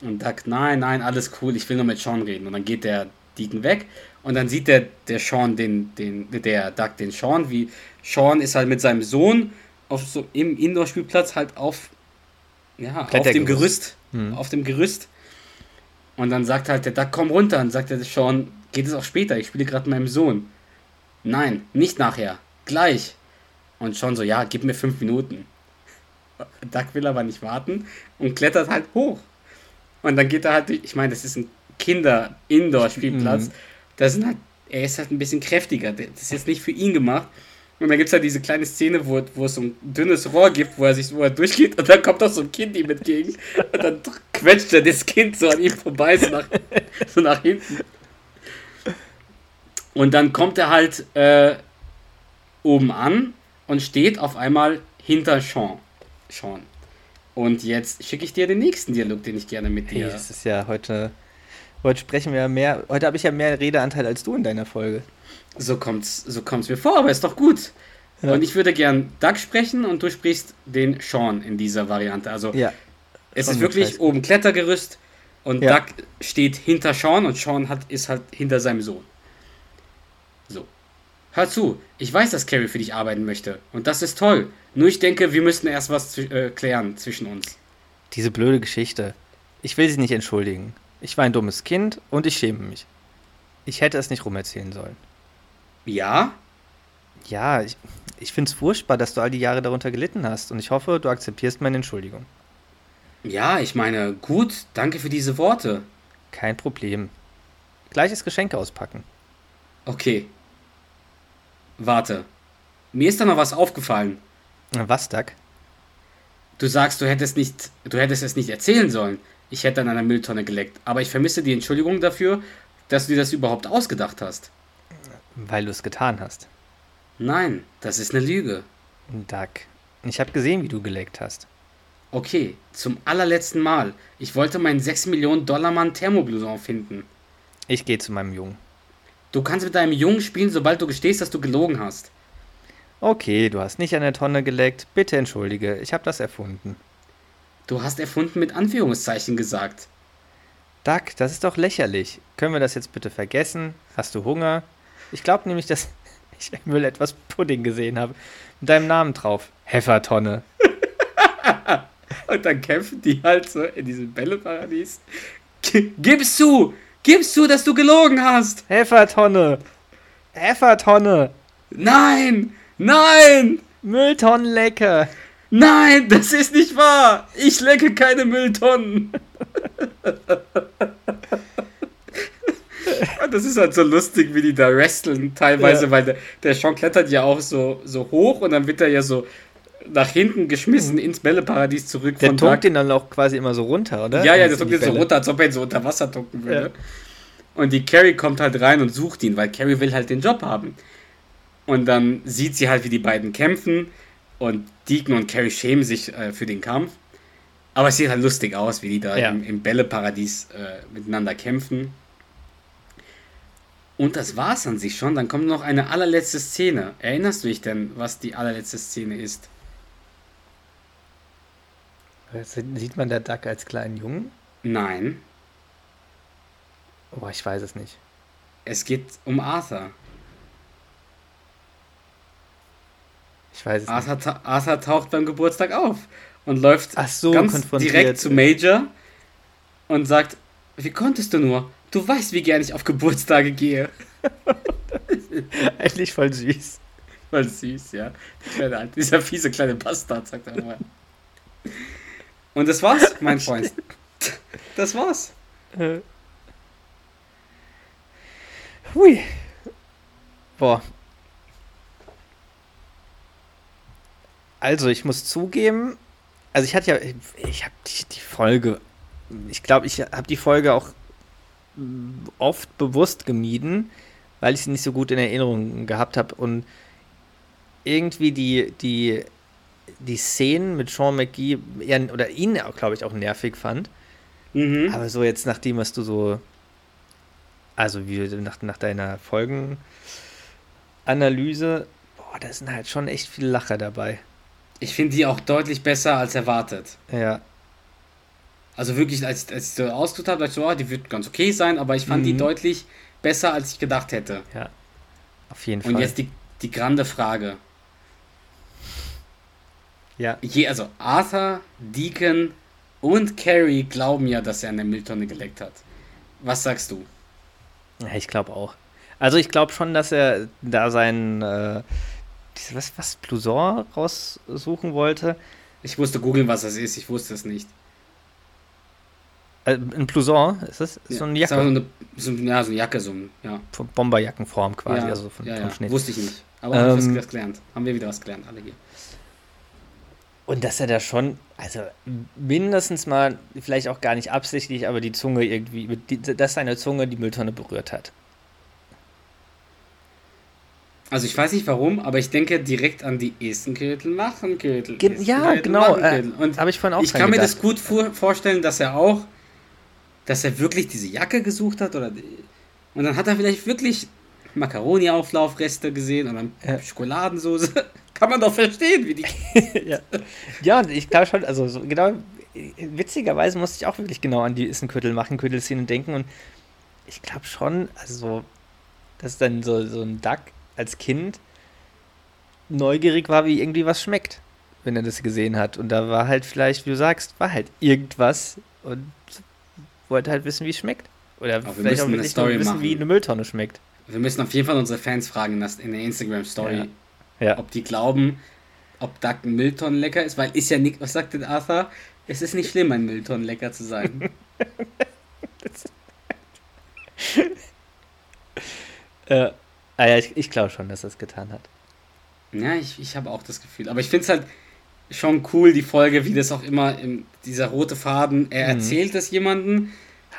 Und Doug, nein, nein, alles cool, ich will nur mit Sean reden. Und dann geht der Deacon weg und dann sieht der, der Sean den, den, der Doug den Sean, wie Sean ist halt mit seinem Sohn auf so im Indoor-Spielplatz halt auf, ja, auf dem. Gerüst, Hm. auf dem Gerüst. Und dann sagt halt der Duck, komm runter. Und sagt der Sean, geht es auch später? Ich spiele gerade mit meinem Sohn. Nein, nicht nachher. Gleich. Und Sean so, ja, gib mir fünf Minuten. Duck will aber nicht warten und klettert halt hoch. Und dann geht er halt, durch- ich meine, das ist ein Kinder-Indoor-Spielplatz. Mhm. Da sind halt, er ist halt ein bisschen kräftiger. Das ist jetzt nicht für ihn gemacht. Und dann gibt es halt diese kleine Szene, wo, wo es so ein dünnes Rohr gibt, wo er sich wo er durchgeht und dann kommt auch so ein Kind ihm entgegen und dann quetscht er das Kind so an ihm vorbei, so nach, so nach hinten. Und dann kommt er halt äh, oben an und steht auf einmal hinter Sean. Sean. Und jetzt schicke ich dir den nächsten Dialog, den ich gerne mit Hey, dir. das ist ja heute. Heute sprechen wir mehr. Heute habe ich ja mehr Redeanteil als du in deiner Folge. So kommt's, so kommt's mir vor, aber ist doch gut. Ja. Und ich würde gern Doug sprechen und du sprichst den Sean in dieser Variante. Also Ja. es ist wirklich Scheiß. oben Klettergerüst und Ja. Doug steht hinter Sean und Sean hat, ist halt hinter seinem Sohn. So. Hör zu, ich weiß, dass Carrie für dich arbeiten möchte und das ist toll. Nur ich denke, wir müssen erst was äh, klären zwischen uns. Diese blöde Geschichte. Ich will sie nicht entschuldigen. Ich war ein dummes Kind und ich schäme mich. Ich hätte es nicht rumerzählen sollen. Ja? Ja, ich, ich finde es furchtbar, dass du all die Jahre darunter gelitten hast und ich hoffe, du akzeptierst meine Entschuldigung. Ja, ich meine, gut, danke für diese Worte. Kein Problem. Gleiches Geschenk auspacken. Okay. Warte. Mir ist da noch was aufgefallen. Was, Doug? Du sagst, du hättest nicht, du hättest es nicht erzählen sollen. Ich hätte an einer Mülltonne geleckt. Aber ich vermisse die Entschuldigung dafür, dass du dir das überhaupt ausgedacht hast. Weil du es getan hast. Nein, das ist eine Lüge. Doug, ich habe gesehen, wie du geleckt hast. Okay, zum allerletzten Mal. Ich wollte meinen 6 Millionen Dollar Mann Thermoblouson finden. Ich gehe zu meinem Jungen. Du kannst mit deinem Jungen spielen, sobald du gestehst, dass du gelogen hast. Okay, du hast nicht an der Tonne geleckt. Bitte entschuldige, ich habe das erfunden. Du hast erfunden mit Anführungszeichen gesagt. Doug, das ist doch lächerlich. Können wir das jetzt bitte vergessen? Hast du Hunger? Ich glaube nämlich, dass ich im Müll etwas Pudding gesehen habe. Mit deinem Namen drauf. Heffertonne. Und dann kämpfen die halt so in diesem Bälleparadies. G- Gib's zu! Gib's zu, dass du gelogen hast! Heffertonne. Heffertonne. Nein! Nein! Mülltonnenlecker. Nein, das ist nicht wahr. Ich lecke keine Mülltonnen. Und das ist halt so lustig, wie die da wresteln teilweise, Ja. weil der, der Sean klettert ja auch so, so hoch und dann wird er ja so nach hinten geschmissen ins Bälleparadies zurück Mhm. Der tunkt den dann auch quasi immer so runter, oder? Ja, ja, die kommt jetzt so runter, als ob er ihn so unter Wasser tunken würde. Und die Carrie kommt halt rein und sucht ihn, weil Carrie will halt den Job haben. Und dann sieht sie halt, wie die beiden kämpfen und Deacon und Carrie schämen sich äh, für den Kampf. Aber es sieht halt lustig aus, wie die da Ja. im, im Bälleparadies äh, miteinander kämpfen. Und das war's an sich schon. Dann kommt noch eine allerletzte Szene. Erinnerst du dich denn, was die allerletzte Szene ist? Sieht man der Duck als kleinen Jungen? Nein, Oh, ich weiß es nicht. es geht um Arthur. Ich weiß es nicht. Arthur, ta Arthur taucht beim Geburtstag auf und läuft so, ganz direkt zu Major und sagt, wie konntest du nur? Du weißt, wie gern ich auf Geburtstage gehe. Eigentlich voll süß. Voll süß, ja. Kleine, dieser fiese kleine Bastard, sagt er mal. Und das war's, mein Freund. Das war's. Äh. Hui. Boah. Also, ich muss zugeben, also ich hatte ja, ich habe die, die Folge, ich glaube, ich habe die Folge auch oft bewusst gemieden, weil ich sie nicht so gut in Erinnerung gehabt habe und irgendwie die, die, die Szenen mit Sean McGee eher, oder ihn auch, glaube ich, auch nervig fand. Mhm. Aber so jetzt, nachdem was du so, also wie nach, nach deiner Folgenanalyse, boah, da sind halt schon echt viele Lacher dabei. Ich finde die auch deutlich besser als erwartet. Ja, Also wirklich, als, als ich so ausgesucht habe, dachte ich so, oh, die wird ganz okay sein, aber ich fand die Mhm. deutlich besser, als ich gedacht hätte. ja, auf jeden Und Fall. jetzt die, die grande Frage. ja, Je, also Arthur, Deacon und Carrie glauben ja, dass er eine Mülltonne geleckt hat. Was sagst du? ja, ich glaube auch. Also ich glaube schon, dass er da sein, äh, was, was, Blouson raussuchen wollte. Ich musste googeln, was das ist. Ich wusste es nicht. Äh, ein Blouson, ist das? Ist so eine Jacke, so eine, so, ja, so eine Jacke, so ein, ja. von Bomberjackenform quasi, ja, also von, ja, vom ja. Schnitt. Wusste ich nicht. Aber haben wir Ähm, was gelernt. Haben wir wieder was gelernt, alle hier. Und dass er da schon, also mindestens mal, vielleicht auch gar nicht absichtlich, aber die Zunge irgendwie, dass seine Zunge die Mülltonne berührt hat. Also ich weiß nicht warum, aber ich denke direkt an die Esenkötel, Machenkötel. Ge ja, Esenkötel, genau. Äh, Machenkötel. Und Habe ich vorhin auch ich kann mir gedacht. das gut vor vorstellen, dass er auch, dass er wirklich diese Jacke gesucht hat oder und dann hat er vielleicht wirklich Macaroni-Auflaufreste gesehen oder Ja. Schokoladensoße. kann man doch verstehen, wie die. ja. ja, und ich glaube schon, also so genau, witzigerweise musste ich auch wirklich genau an die Issenköttel, Machenköttel-Szene denken und ich glaube schon, also so, dass dann so, so ein Duck als Kind neugierig war, wie irgendwie was schmeckt, wenn er das gesehen hat. Und da war halt vielleicht, wie du sagst, war halt irgendwas und wollte halt wissen, wie es schmeckt. Oder Aber wir vielleicht auch müssen eine wirklich nur wissen, machen. wie eine Mülltonne schmeckt. Wir müssen auf jeden Fall unsere Fans fragen in das- in der Instagram-Story, Ja. Ja. ob die glauben, ob Duck ein Mülltonnen lecker ist, weil ist ja nicht, was sagt denn Arthur? Es ist nicht schlimm, ein Mülltonnen lecker zu sein. Äh, ah ja, ich, ich glaube schon, dass er es getan hat. Ja, ich, ich habe auch das Gefühl. Aber ich finde es halt schon cool, die Folge, wie das auch immer, im, dieser rote Faden, er Mhm. erzählt es jemandem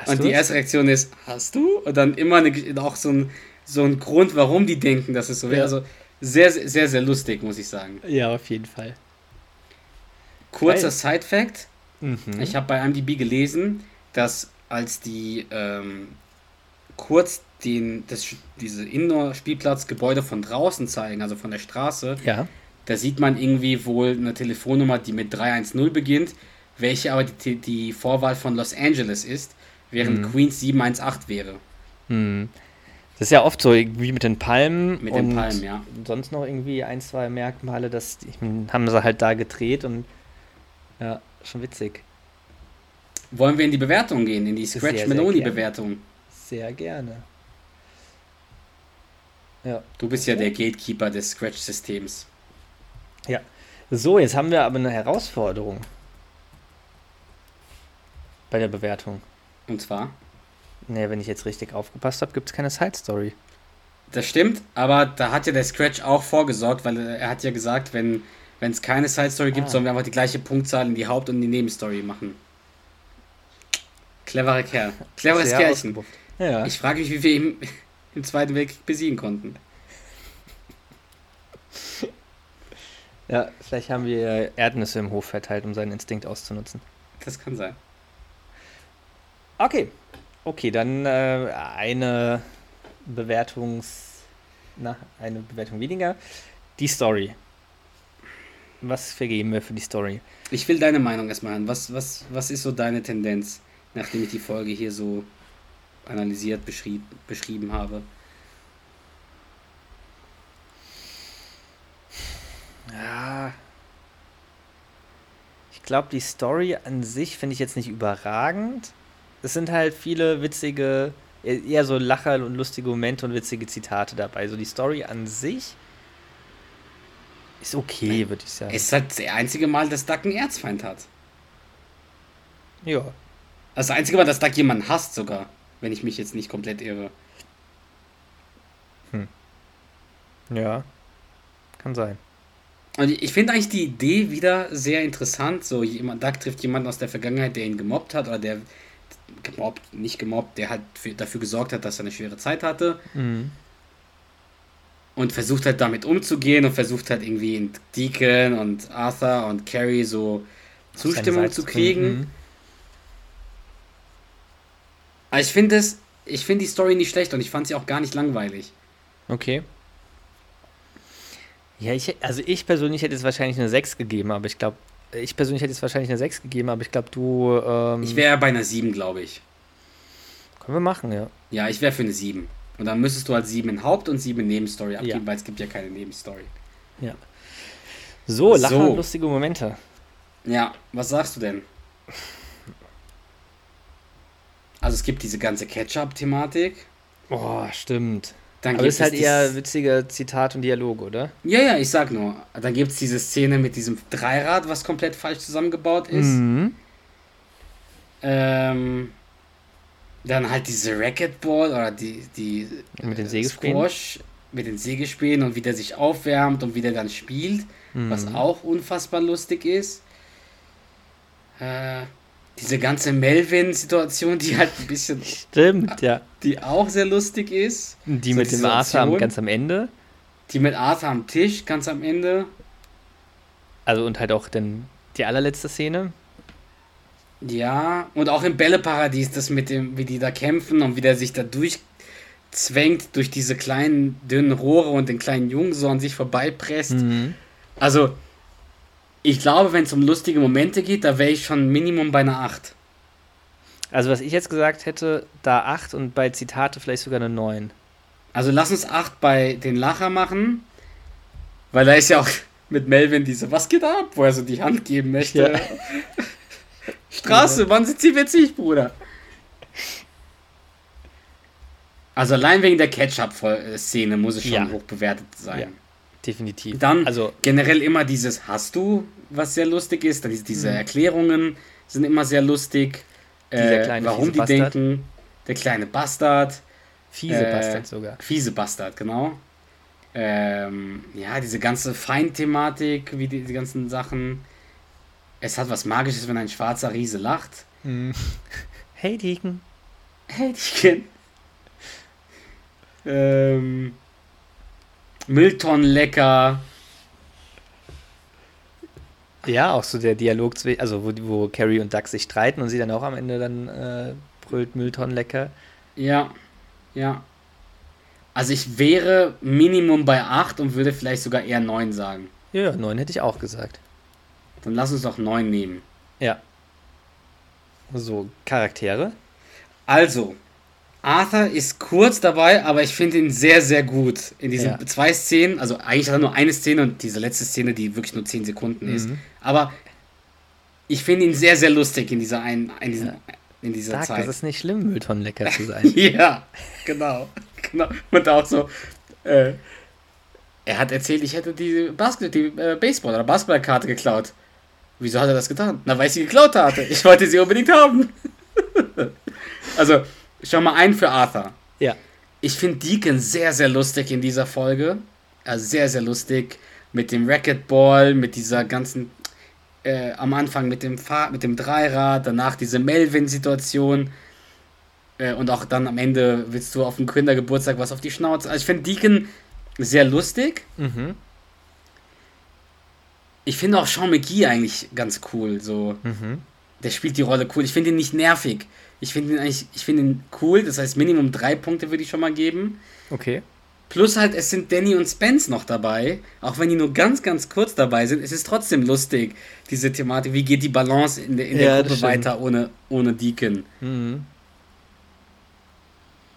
und die erste Reaktion ist, hast du? Und dann immer eine, auch so ein, so ein Grund, warum die denken, dass es so wäre. Ja. Also sehr, sehr, sehr, lustig, muss ich sagen. Ja, auf jeden Fall. Kurzer. Side-Fact. Mhm. Ich habe bei IMDb gelesen, dass als die ähm, kurz den, das, diese Indoor-Spielplatzgebäude von draußen zeigen, also von der Straße, ja. Da sieht man irgendwie wohl eine Telefonnummer, die mit 310 beginnt, welche aber die, die Vorwahl von Los Angeles ist, während Mhm. Queens 718 wäre. Hm. Das ist ja oft so irgendwie mit den Palmen Mit und den Palmen, ja. sonst noch irgendwie ein, zwei Merkmale, das haben sie halt da gedreht und ja, schon witzig. Wollen wir in die Bewertung gehen, in die sehr Scratch-Meloni-Bewertung? Sehr gerne. Ja. Du bist ja der Gatekeeper des Scratch-Systems. So, jetzt haben wir aber eine Herausforderung bei der Bewertung. Und zwar? Naja, wenn ich jetzt richtig aufgepasst habe, gibt es keine Side Story. Das stimmt, aber da hat ja der Scratch auch vorgesorgt, weil er hat ja gesagt, wenn es keine Side Story gibt, Ah. sollen wir einfach die gleiche Punktzahl in die Haupt- und die Nebenstory machen. Cleverer Kerl. Cleveres Sehr Kerlchen. Ja. Ich frage mich, wie wir ihn im Zweiten Weltkrieg besiegen konnten. Ja, vielleicht haben wir Erdnüsse im Hof verteilt, um seinen Instinkt auszunutzen. Das kann sein. Okay. Okay, dann äh, eine Bewertungs. Na, eine Bewertung weniger. Die Story. Was vergeben wir für die Story? Ich will deine Meinung erstmal hören. Was, was, was ist so deine Tendenz, nachdem ich die Folge hier so analysiert, beschrieb, beschrieben habe? Ja. Ich glaube, die Story an sich finde ich jetzt nicht überragend. Es sind halt viele witzige, eher so Lacher und lustige Momente und witzige Zitate dabei. So die Story an sich ist okay, würde ich sagen. Es ist halt das einzige Mal, dass Duck einen Erzfeind hat. ja. Also das einzige Mal, dass Duck jemanden hasst sogar. Wenn ich mich jetzt nicht komplett irre. Ja. Kann sein. Und ich finde eigentlich die Idee wieder sehr interessant. So, jemand, Duck trifft jemanden aus der Vergangenheit, der ihn gemobbt hat, oder der gemobbt, nicht gemobbt, der halt für, dafür gesorgt hat, dass er eine schwere Zeit hatte. Mhm. Und versucht halt damit umzugehen und versucht halt irgendwie in Deacon und Arthur und Carrie so Zustimmung zu kriegen. Mhm. Aber ich finde es, ich finde die Story nicht schlecht und ich fand sie auch gar nicht langweilig. Okay. Ja, ich, also ich persönlich hätte es wahrscheinlich eine 6 gegeben, aber ich glaube, ich persönlich hätte es wahrscheinlich eine 6 gegeben, aber ich glaube, du. Ähm, Ich wäre bei einer 7, glaube ich. Können wir machen, ja. Ja, ich wäre für eine 7. Und dann müsstest du halt 7 in Haupt- und 7 in Nebenstory abgeben, Ja. weil es gibt ja keine Nebenstory. So, Lacher So. lustige Momente. Ja, was sagst du denn? Also es gibt diese ganze Ketchup-Thematik. Oh, stimmt. Dann Aber gibt es ist halt eher dieses- witzige Zitat und Dialog, oder? Ja, ja, ich sag nur. Dann gibt es diese Szene mit diesem Dreirad, was komplett falsch zusammengebaut ist. Mhm. Ähm, dann halt diese Racquetball oder die, die Mit den äh, Sägespänen? Squash mit den Sägespänen und wie der sich aufwärmt und wie der dann spielt, was Mhm. auch unfassbar lustig ist. Äh, diese ganze Melvin-Situation, die halt ein bisschen, Stimmt, ja. die auch sehr lustig ist. Die So mit dem Arthur am, ganz am Ende. Die mit Arthur am Tisch, ganz am Ende. Also und halt auch dann die allerletzte Szene. Ja, und auch im Bälleparadies, das mit dem, wie die da kämpfen und wie der sich da durchzwängt durch diese kleinen, dünnen Rohre und den kleinen Jungen so an sich vorbeipresst. Mhm. Also, ich glaube, wenn es um lustige Momente geht, da wäre ich schon Minimum bei einer 8. Also was ich jetzt gesagt hätte, da 8 und bei Zitate vielleicht sogar eine 9. Also lass uns 8 bei den Lacher machen, weil da ist ja auch mit Melvin diese, was geht ab, wo er so die Hand geben möchte. Ja. Straße, wann sind sie witzig, Bruder? Also allein wegen der Ketchup-Szene muss es schon Ja. hoch bewertet sein. Definitiv. Dann also generell immer dieses Hast du, was sehr lustig ist. Dann diese, Mhm. Erklärungen sind immer sehr lustig. Dieser Äh, kleine, warum fiese die Bastard. denken. Der kleine Bastard. fiese äh, Bastard sogar. Fiese Bastard, genau. Ähm, ja, diese ganze Feindthematik, wie die, die ganzen Sachen. Es hat was Magisches, wenn ein schwarzer Riese lacht. Hey Deacon. Hey, Dicken. Ähm, Milton lecker. Ja, auch so der Dialog, also wo, wo Carrie und Doug sich streiten und sie dann auch am Ende dann äh, brüllt Müllton lecker. Ja, ja. Also ich wäre Minimum bei 8 und würde vielleicht sogar eher 9 sagen. Ja, 9 hätte ich auch gesagt. Dann lass uns doch 9 nehmen. Ja. So, Charaktere. Also, Arthur ist kurz dabei, aber ich finde ihn sehr, sehr gut. In diesen Ja. zwei Szenen, also eigentlich hat er nur eine Szene und diese letzte Szene, die wirklich nur 10 Sekunden ist. Mhm. Aber ich finde ihn sehr, sehr lustig in dieser, einen, in diesen, Ja. in dieser Sag, Zeit. das ist nicht schlimm, Müllton lecker zu sein. Ja, genau. genau. Und auch so, äh, Er hat erzählt, ich hätte die, Basket die äh, Baseball- oder Basketballkarte geklaut. Wieso hat er das getan? Na, weil ich sie geklaut hatte. Ich wollte sie unbedingt haben. also, schau mal ein für Arthur. Ja. Ich finde Deacon sehr, sehr lustig in dieser Folge. Also sehr, sehr lustig. Mit dem Racquetball, mit dieser ganzen. Äh, am Anfang mit dem, Fahr mit dem Dreirad, danach diese Melvin-Situation. Äh, und auch dann am Ende willst du auf dem Kindergeburtstag was auf die Schnauze. Also ich finde Deacon sehr lustig. Mhm. Ich finde auch Sean McGee eigentlich ganz cool. So. Mhm. Der spielt die Rolle cool. Ich finde ihn nicht nervig. Ich finde ihn eigentlich, ich finde ihn cool. Das heißt, Minimum drei Punkte würde ich schon mal geben. Okay. Plus halt, es sind Danny und Spence noch dabei. Auch wenn die nur ganz, ganz kurz dabei sind, es ist trotzdem lustig, diese Thematik. Wie geht die Balance in der, in der Ja, Gruppe weiter ohne, ohne Deacon? Mhm.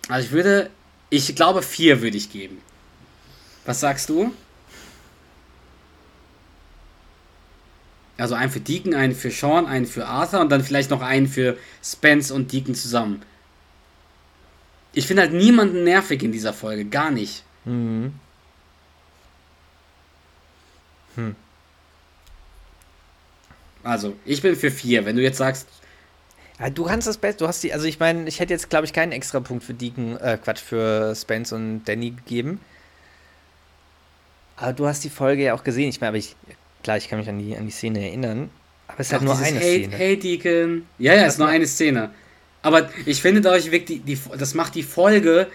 Also ich würde, ich glaube, vier würde ich geben. Was sagst du? Also einen für Deacon, einen für Sean, einen für Arthur und dann vielleicht noch einen für Spence und Deacon zusammen. Ich finde halt niemanden nervig in dieser Folge, gar nicht. Mhm. Also, ich bin für vier. Wenn du jetzt sagst, Ja, du kannst das Beste. Du hast die, also ich meine, ich hätte jetzt, glaube ich, keinen extra Punkt für Deacon, äh, Quatsch, für Spence und Danny gegeben. Aber du hast die Folge ja auch gesehen. Ich meine, aber ich, klar, ich kann mich an die, an die Szene erinnern. Aber es ist halt nur eine hey, Szene. Hey Deacon. Ja, ja, ist nur eine Szene. Aber ich finde dadurch wirklich, die, die, das macht die Folge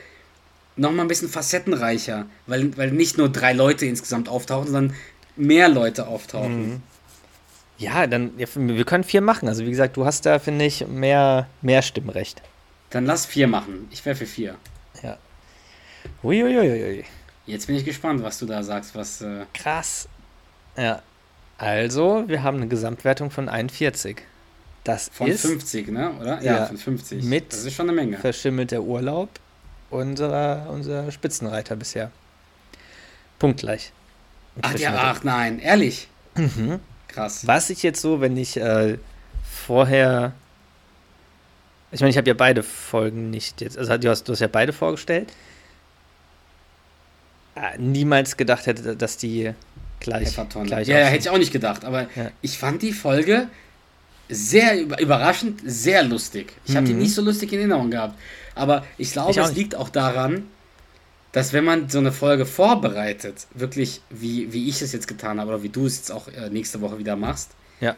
nochmal ein bisschen facettenreicher. Weil, weil nicht nur drei Leute insgesamt auftauchen, sondern mehr Leute auftauchen. Mhm. Ja, dann, ja, wir können vier machen. Also wie gesagt, du hast da, finde ich, mehr, mehr Stimmrecht. Dann lass vier machen. Ich wäre für vier. Ja. Uiuiuiui. Jetzt bin ich gespannt, was du da sagst, was. Äh, Krass. Ja. Also, wir haben eine Gesamtwertung von 41. Das von ist 50, ne? Oder? Ja, Ja. von 50. Mit- das ist schon eine Menge. verschimmelter Urlaub unserer, unser Spitzenreiter bisher. Punktgleich. Ach ja, ach nein, ehrlich. Mhm. Krass. Was ich jetzt so, wenn ich äh, vorher. Ich meine, ich habe ja beide Folgen nicht jetzt. Also du hast, du hast ja beide vorgestellt. Äh, niemals gedacht hätte, dass die gleich, Pfeffertonne. gleich Ja, ja, hätte ich auch nicht gedacht. Aber Ja. ich fand die Folge sehr über- überraschend, sehr lustig. Ich habe die Mhm. nicht so lustig in Erinnerung gehabt. Aber ich glaube, Ich es liegt auch daran, dass wenn man so eine Folge vorbereitet, wirklich wie, wie ich es jetzt getan habe oder wie du es jetzt auch äh, nächste Woche wieder machst, Ja.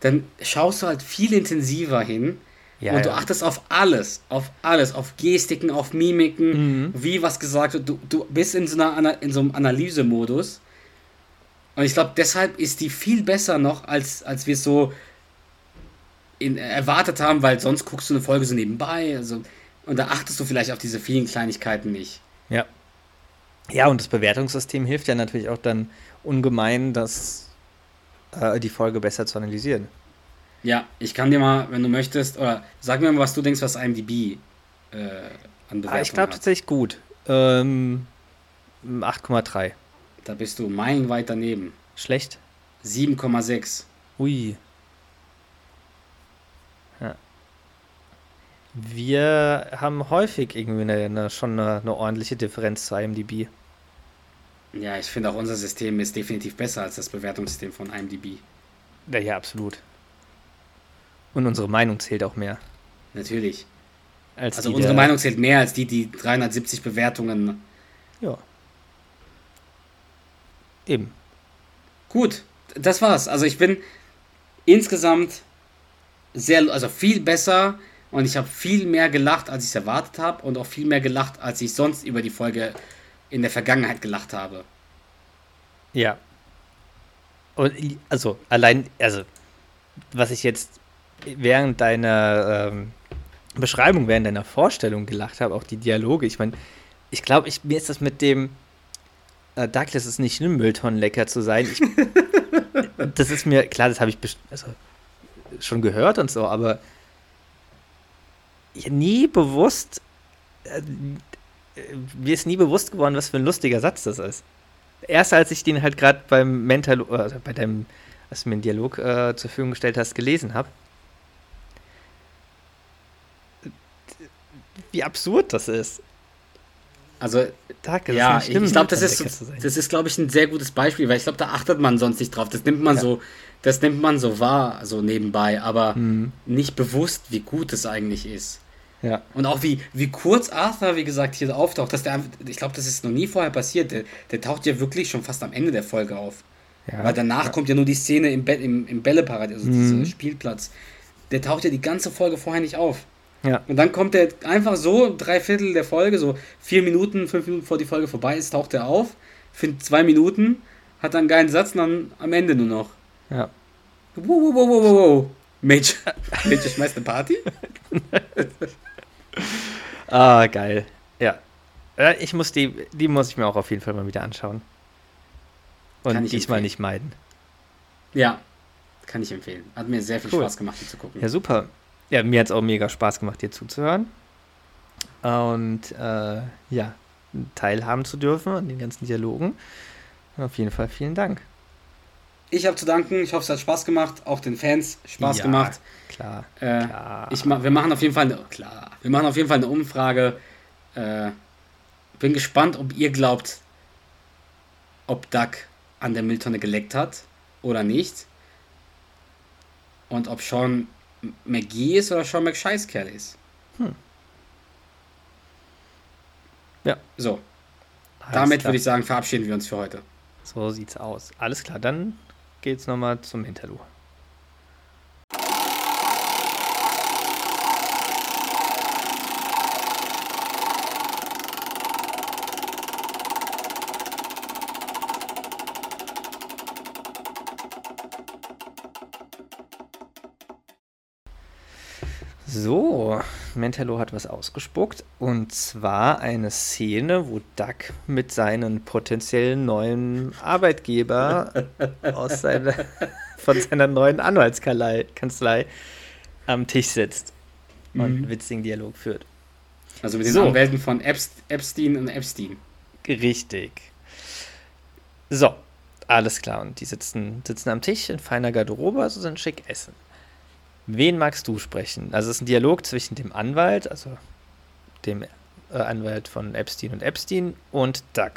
dann schaust du halt viel intensiver hin Ja, und du ja. achtest auf alles, auf alles, auf Gestiken, auf Mimiken, Mhm. wie was gesagt wird. Du, du bist in so, einer, in so einem Analysemodus. Und ich glaube, deshalb ist die viel besser noch, als, als wir es so in, erwartet haben, weil sonst guckst du eine Folge so nebenbei. Also, und da achtest du vielleicht auf diese vielen Kleinigkeiten nicht. Ja. Ja, und das Bewertungssystem hilft ja natürlich auch dann ungemein, das, äh, die Folge besser zu analysieren. Ja, ich kann dir mal, wenn du möchtest, oder sag mir mal, was du denkst, was IMDb äh, an Bewertung Ah, ich glaube tatsächlich gut. Ähm, 8,3. Da bist du meilenweit daneben. Schlecht? 7,6. Ui. Ja. Wir haben häufig irgendwie eine, eine, schon eine, eine ordentliche Differenz zu IMDb. Ja, ich finde auch unser System ist definitiv besser als das Bewertungssystem von IMDb. Ja, ja, absolut. Und unsere Meinung zählt auch mehr. Natürlich. Als Also unsere Meinung zählt mehr als die, die 370 Bewertungen. Ja. Eben. Gut, das war's. Also ich bin insgesamt sehr, also viel besser und ich habe viel mehr gelacht, als ich es erwartet habe und auch viel mehr gelacht, als ich sonst über die Folge in der Vergangenheit gelacht habe. Ja. Und also allein, also was ich jetzt während deiner ähm, Beschreibung, während deiner Vorstellung gelacht habe, auch die Dialoge, ich meine, ich glaube, ich, mir ist das mit dem äh, Douglas ist nicht schlimm, Mülltonnen lecker zu sein. Ich, das ist mir, klar, das habe ich also, schon gehört und so, aber nie bewusst, äh, äh, mir ist nie bewusst geworden, was für ein lustiger Satz das ist. Erst als ich den halt gerade beim Mental, äh, bei deinem, als du mir einen Dialog äh, zur Verfügung gestellt hast, gelesen habe. Wie absurd das ist. Also, das ja, ist ich, ich glaube, das ist, das ist, glaube ich, ein sehr gutes Beispiel, weil ich glaube, da achtet man sonst nicht drauf. Das nimmt man Ja. so, das nimmt man so wahr, so nebenbei, aber Mhm. nicht bewusst, wie gut es eigentlich ist. Ja. Und auch wie, wie kurz Arthur, wie gesagt, hier auftaucht, dass der ich glaube, das ist noch nie vorher passiert. Der, der taucht ja wirklich schon fast am Ende der Folge auf. ja. Weil danach kommt ja nur die Szene im, Be im, im Bälleparadies, also Mhm. dieser Spielplatz. Der taucht ja die ganze Folge vorher nicht auf. Ja. Und dann kommt er einfach so, drei Viertel der Folge, so vier Minuten, fünf Minuten vor die Folge vorbei ist, taucht er auf, findet zwei Minuten, hat dann einen geilen Satz und dann am Ende nur noch. ja. Wow, wow, wow, wow, wow. Major, Major schmeißt eine Party? Ah, geil. Ja. Ich muss die, die muss ich mir auch auf jeden Fall mal wieder anschauen. Und diesmal empfehlen. nicht meiden. Ja, kann ich empfehlen. Hat mir sehr viel Cool. Spaß gemacht, die zu gucken. Ja, super. Ja, mir hat es auch mega Spaß gemacht, dir zuzuhören. Und äh, ja, teilhaben zu dürfen an den ganzen Dialogen. Und auf jeden Fall vielen Dank. Ich habe zu danken, ich hoffe, es hat Spaß gemacht, auch den Fans Spaß Ja, gemacht. Klar. Äh, klar. ich wir machen auf jeden Fall eine, klar, wir machen auf jeden Fall eine Umfrage. Äh, bin gespannt, ob ihr glaubt, ob Duck an der Mülltonne geleckt hat oder nicht. Und ob Sean McGee ist oder Sean McScheißkerl ist. Hm. Ja. So, Alles damit klar. würde ich sagen, verabschieden wir uns für heute. So sieht's aus. Alles klar, dann geht's nochmal zum Interlude. So, Mentello hat was ausgespuckt und zwar eine Szene, wo Duck mit seinen potenziellen neuen Arbeitgeber aus seiner, von seiner neuen Anwaltskanzlei Kanzlei am Tisch sitzt und einen witzigen Dialog führt. Also mit den So. Anwälten von Epst Epstein und Epstein. Richtig. So, alles klar. Und die sitzen, sitzen am Tisch in feiner Garderobe, also sind schick essen. Wen magst du sprechen? Also es ist ein Dialog zwischen dem Anwalt, also dem äh, Anwalt von Epstein und Epstein und Doug.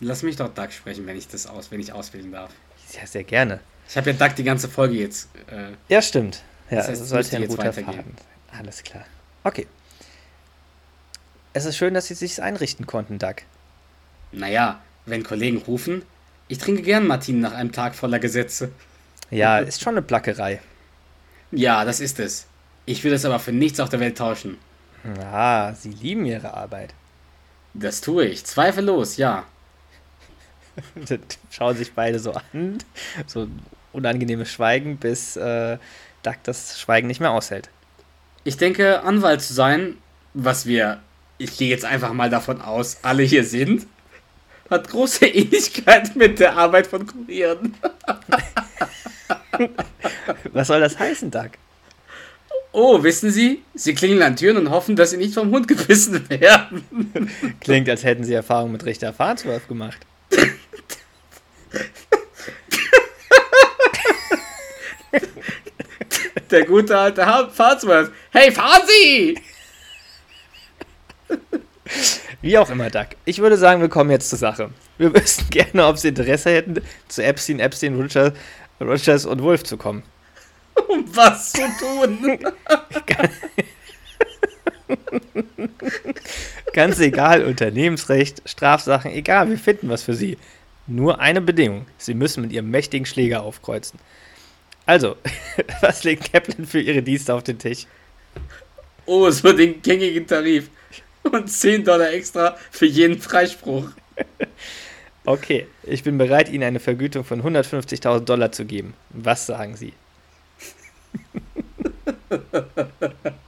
Lass mich doch Duck sprechen, wenn ich das aus, wenn ich auswählen darf. Ja, sehr gerne. Ich habe ja Duck die ganze Folge jetzt. Äh, Ja, stimmt. Ja, Das heißt, es sollte ein guter. Faden. sein. Alles klar. Okay. Es ist schön, dass Sie sich einrichten konnten, Doug. naja, wenn Kollegen rufen, ich trinke gern Martin nach einem Tag voller Gesetze. Ja, ist schon eine Plackerei. Ja, das ist es. Ich will es aber für nichts auf der Welt tauschen. Ah, Sie lieben Ihre Arbeit. Das tue ich, zweifellos, ja. Schauen sich beide so an, so unangenehmes Schweigen, bis äh, Doug das Schweigen nicht mehr aushält. Ich denke, Anwalt zu sein, was wir, ich gehe jetzt einfach mal davon aus, alle hier sind, hat große Ähnlichkeit mit der Arbeit von Kurieren. Was soll das heißen, Doug? Oh, wissen Sie, Sie klingeln an Türen und hoffen, dass Sie nicht vom Hund gebissen werden. Klingt, als hätten Sie Erfahrung mit Richter Farnsworth gemacht. Der gute alte Farnsworth. Hey, fahren Sie! Wie auch immer, Doug. Ich würde sagen, wir kommen jetzt zur Sache. Wir wüssten gerne, ob Sie Interesse hätten, zu Epstein, Epstein, Rogers, Rogers und Wolf zu kommen. Um was zu tun? Ganz egal, Unternehmensrecht, Strafsachen, egal, wir finden was für Sie. Nur eine Bedingung. Sie müssen mit Ihrem mächtigen Schläger aufkreuzen. Also, was legt Kaplan für Ihre Dienste auf den Tisch? Oh, so den gängigen Tarif. Und 10 Dollar extra für jeden Freispruch. Okay, ich bin bereit, Ihnen eine Vergütung von 150.000 Dollar zu geben. Was sagen Sie?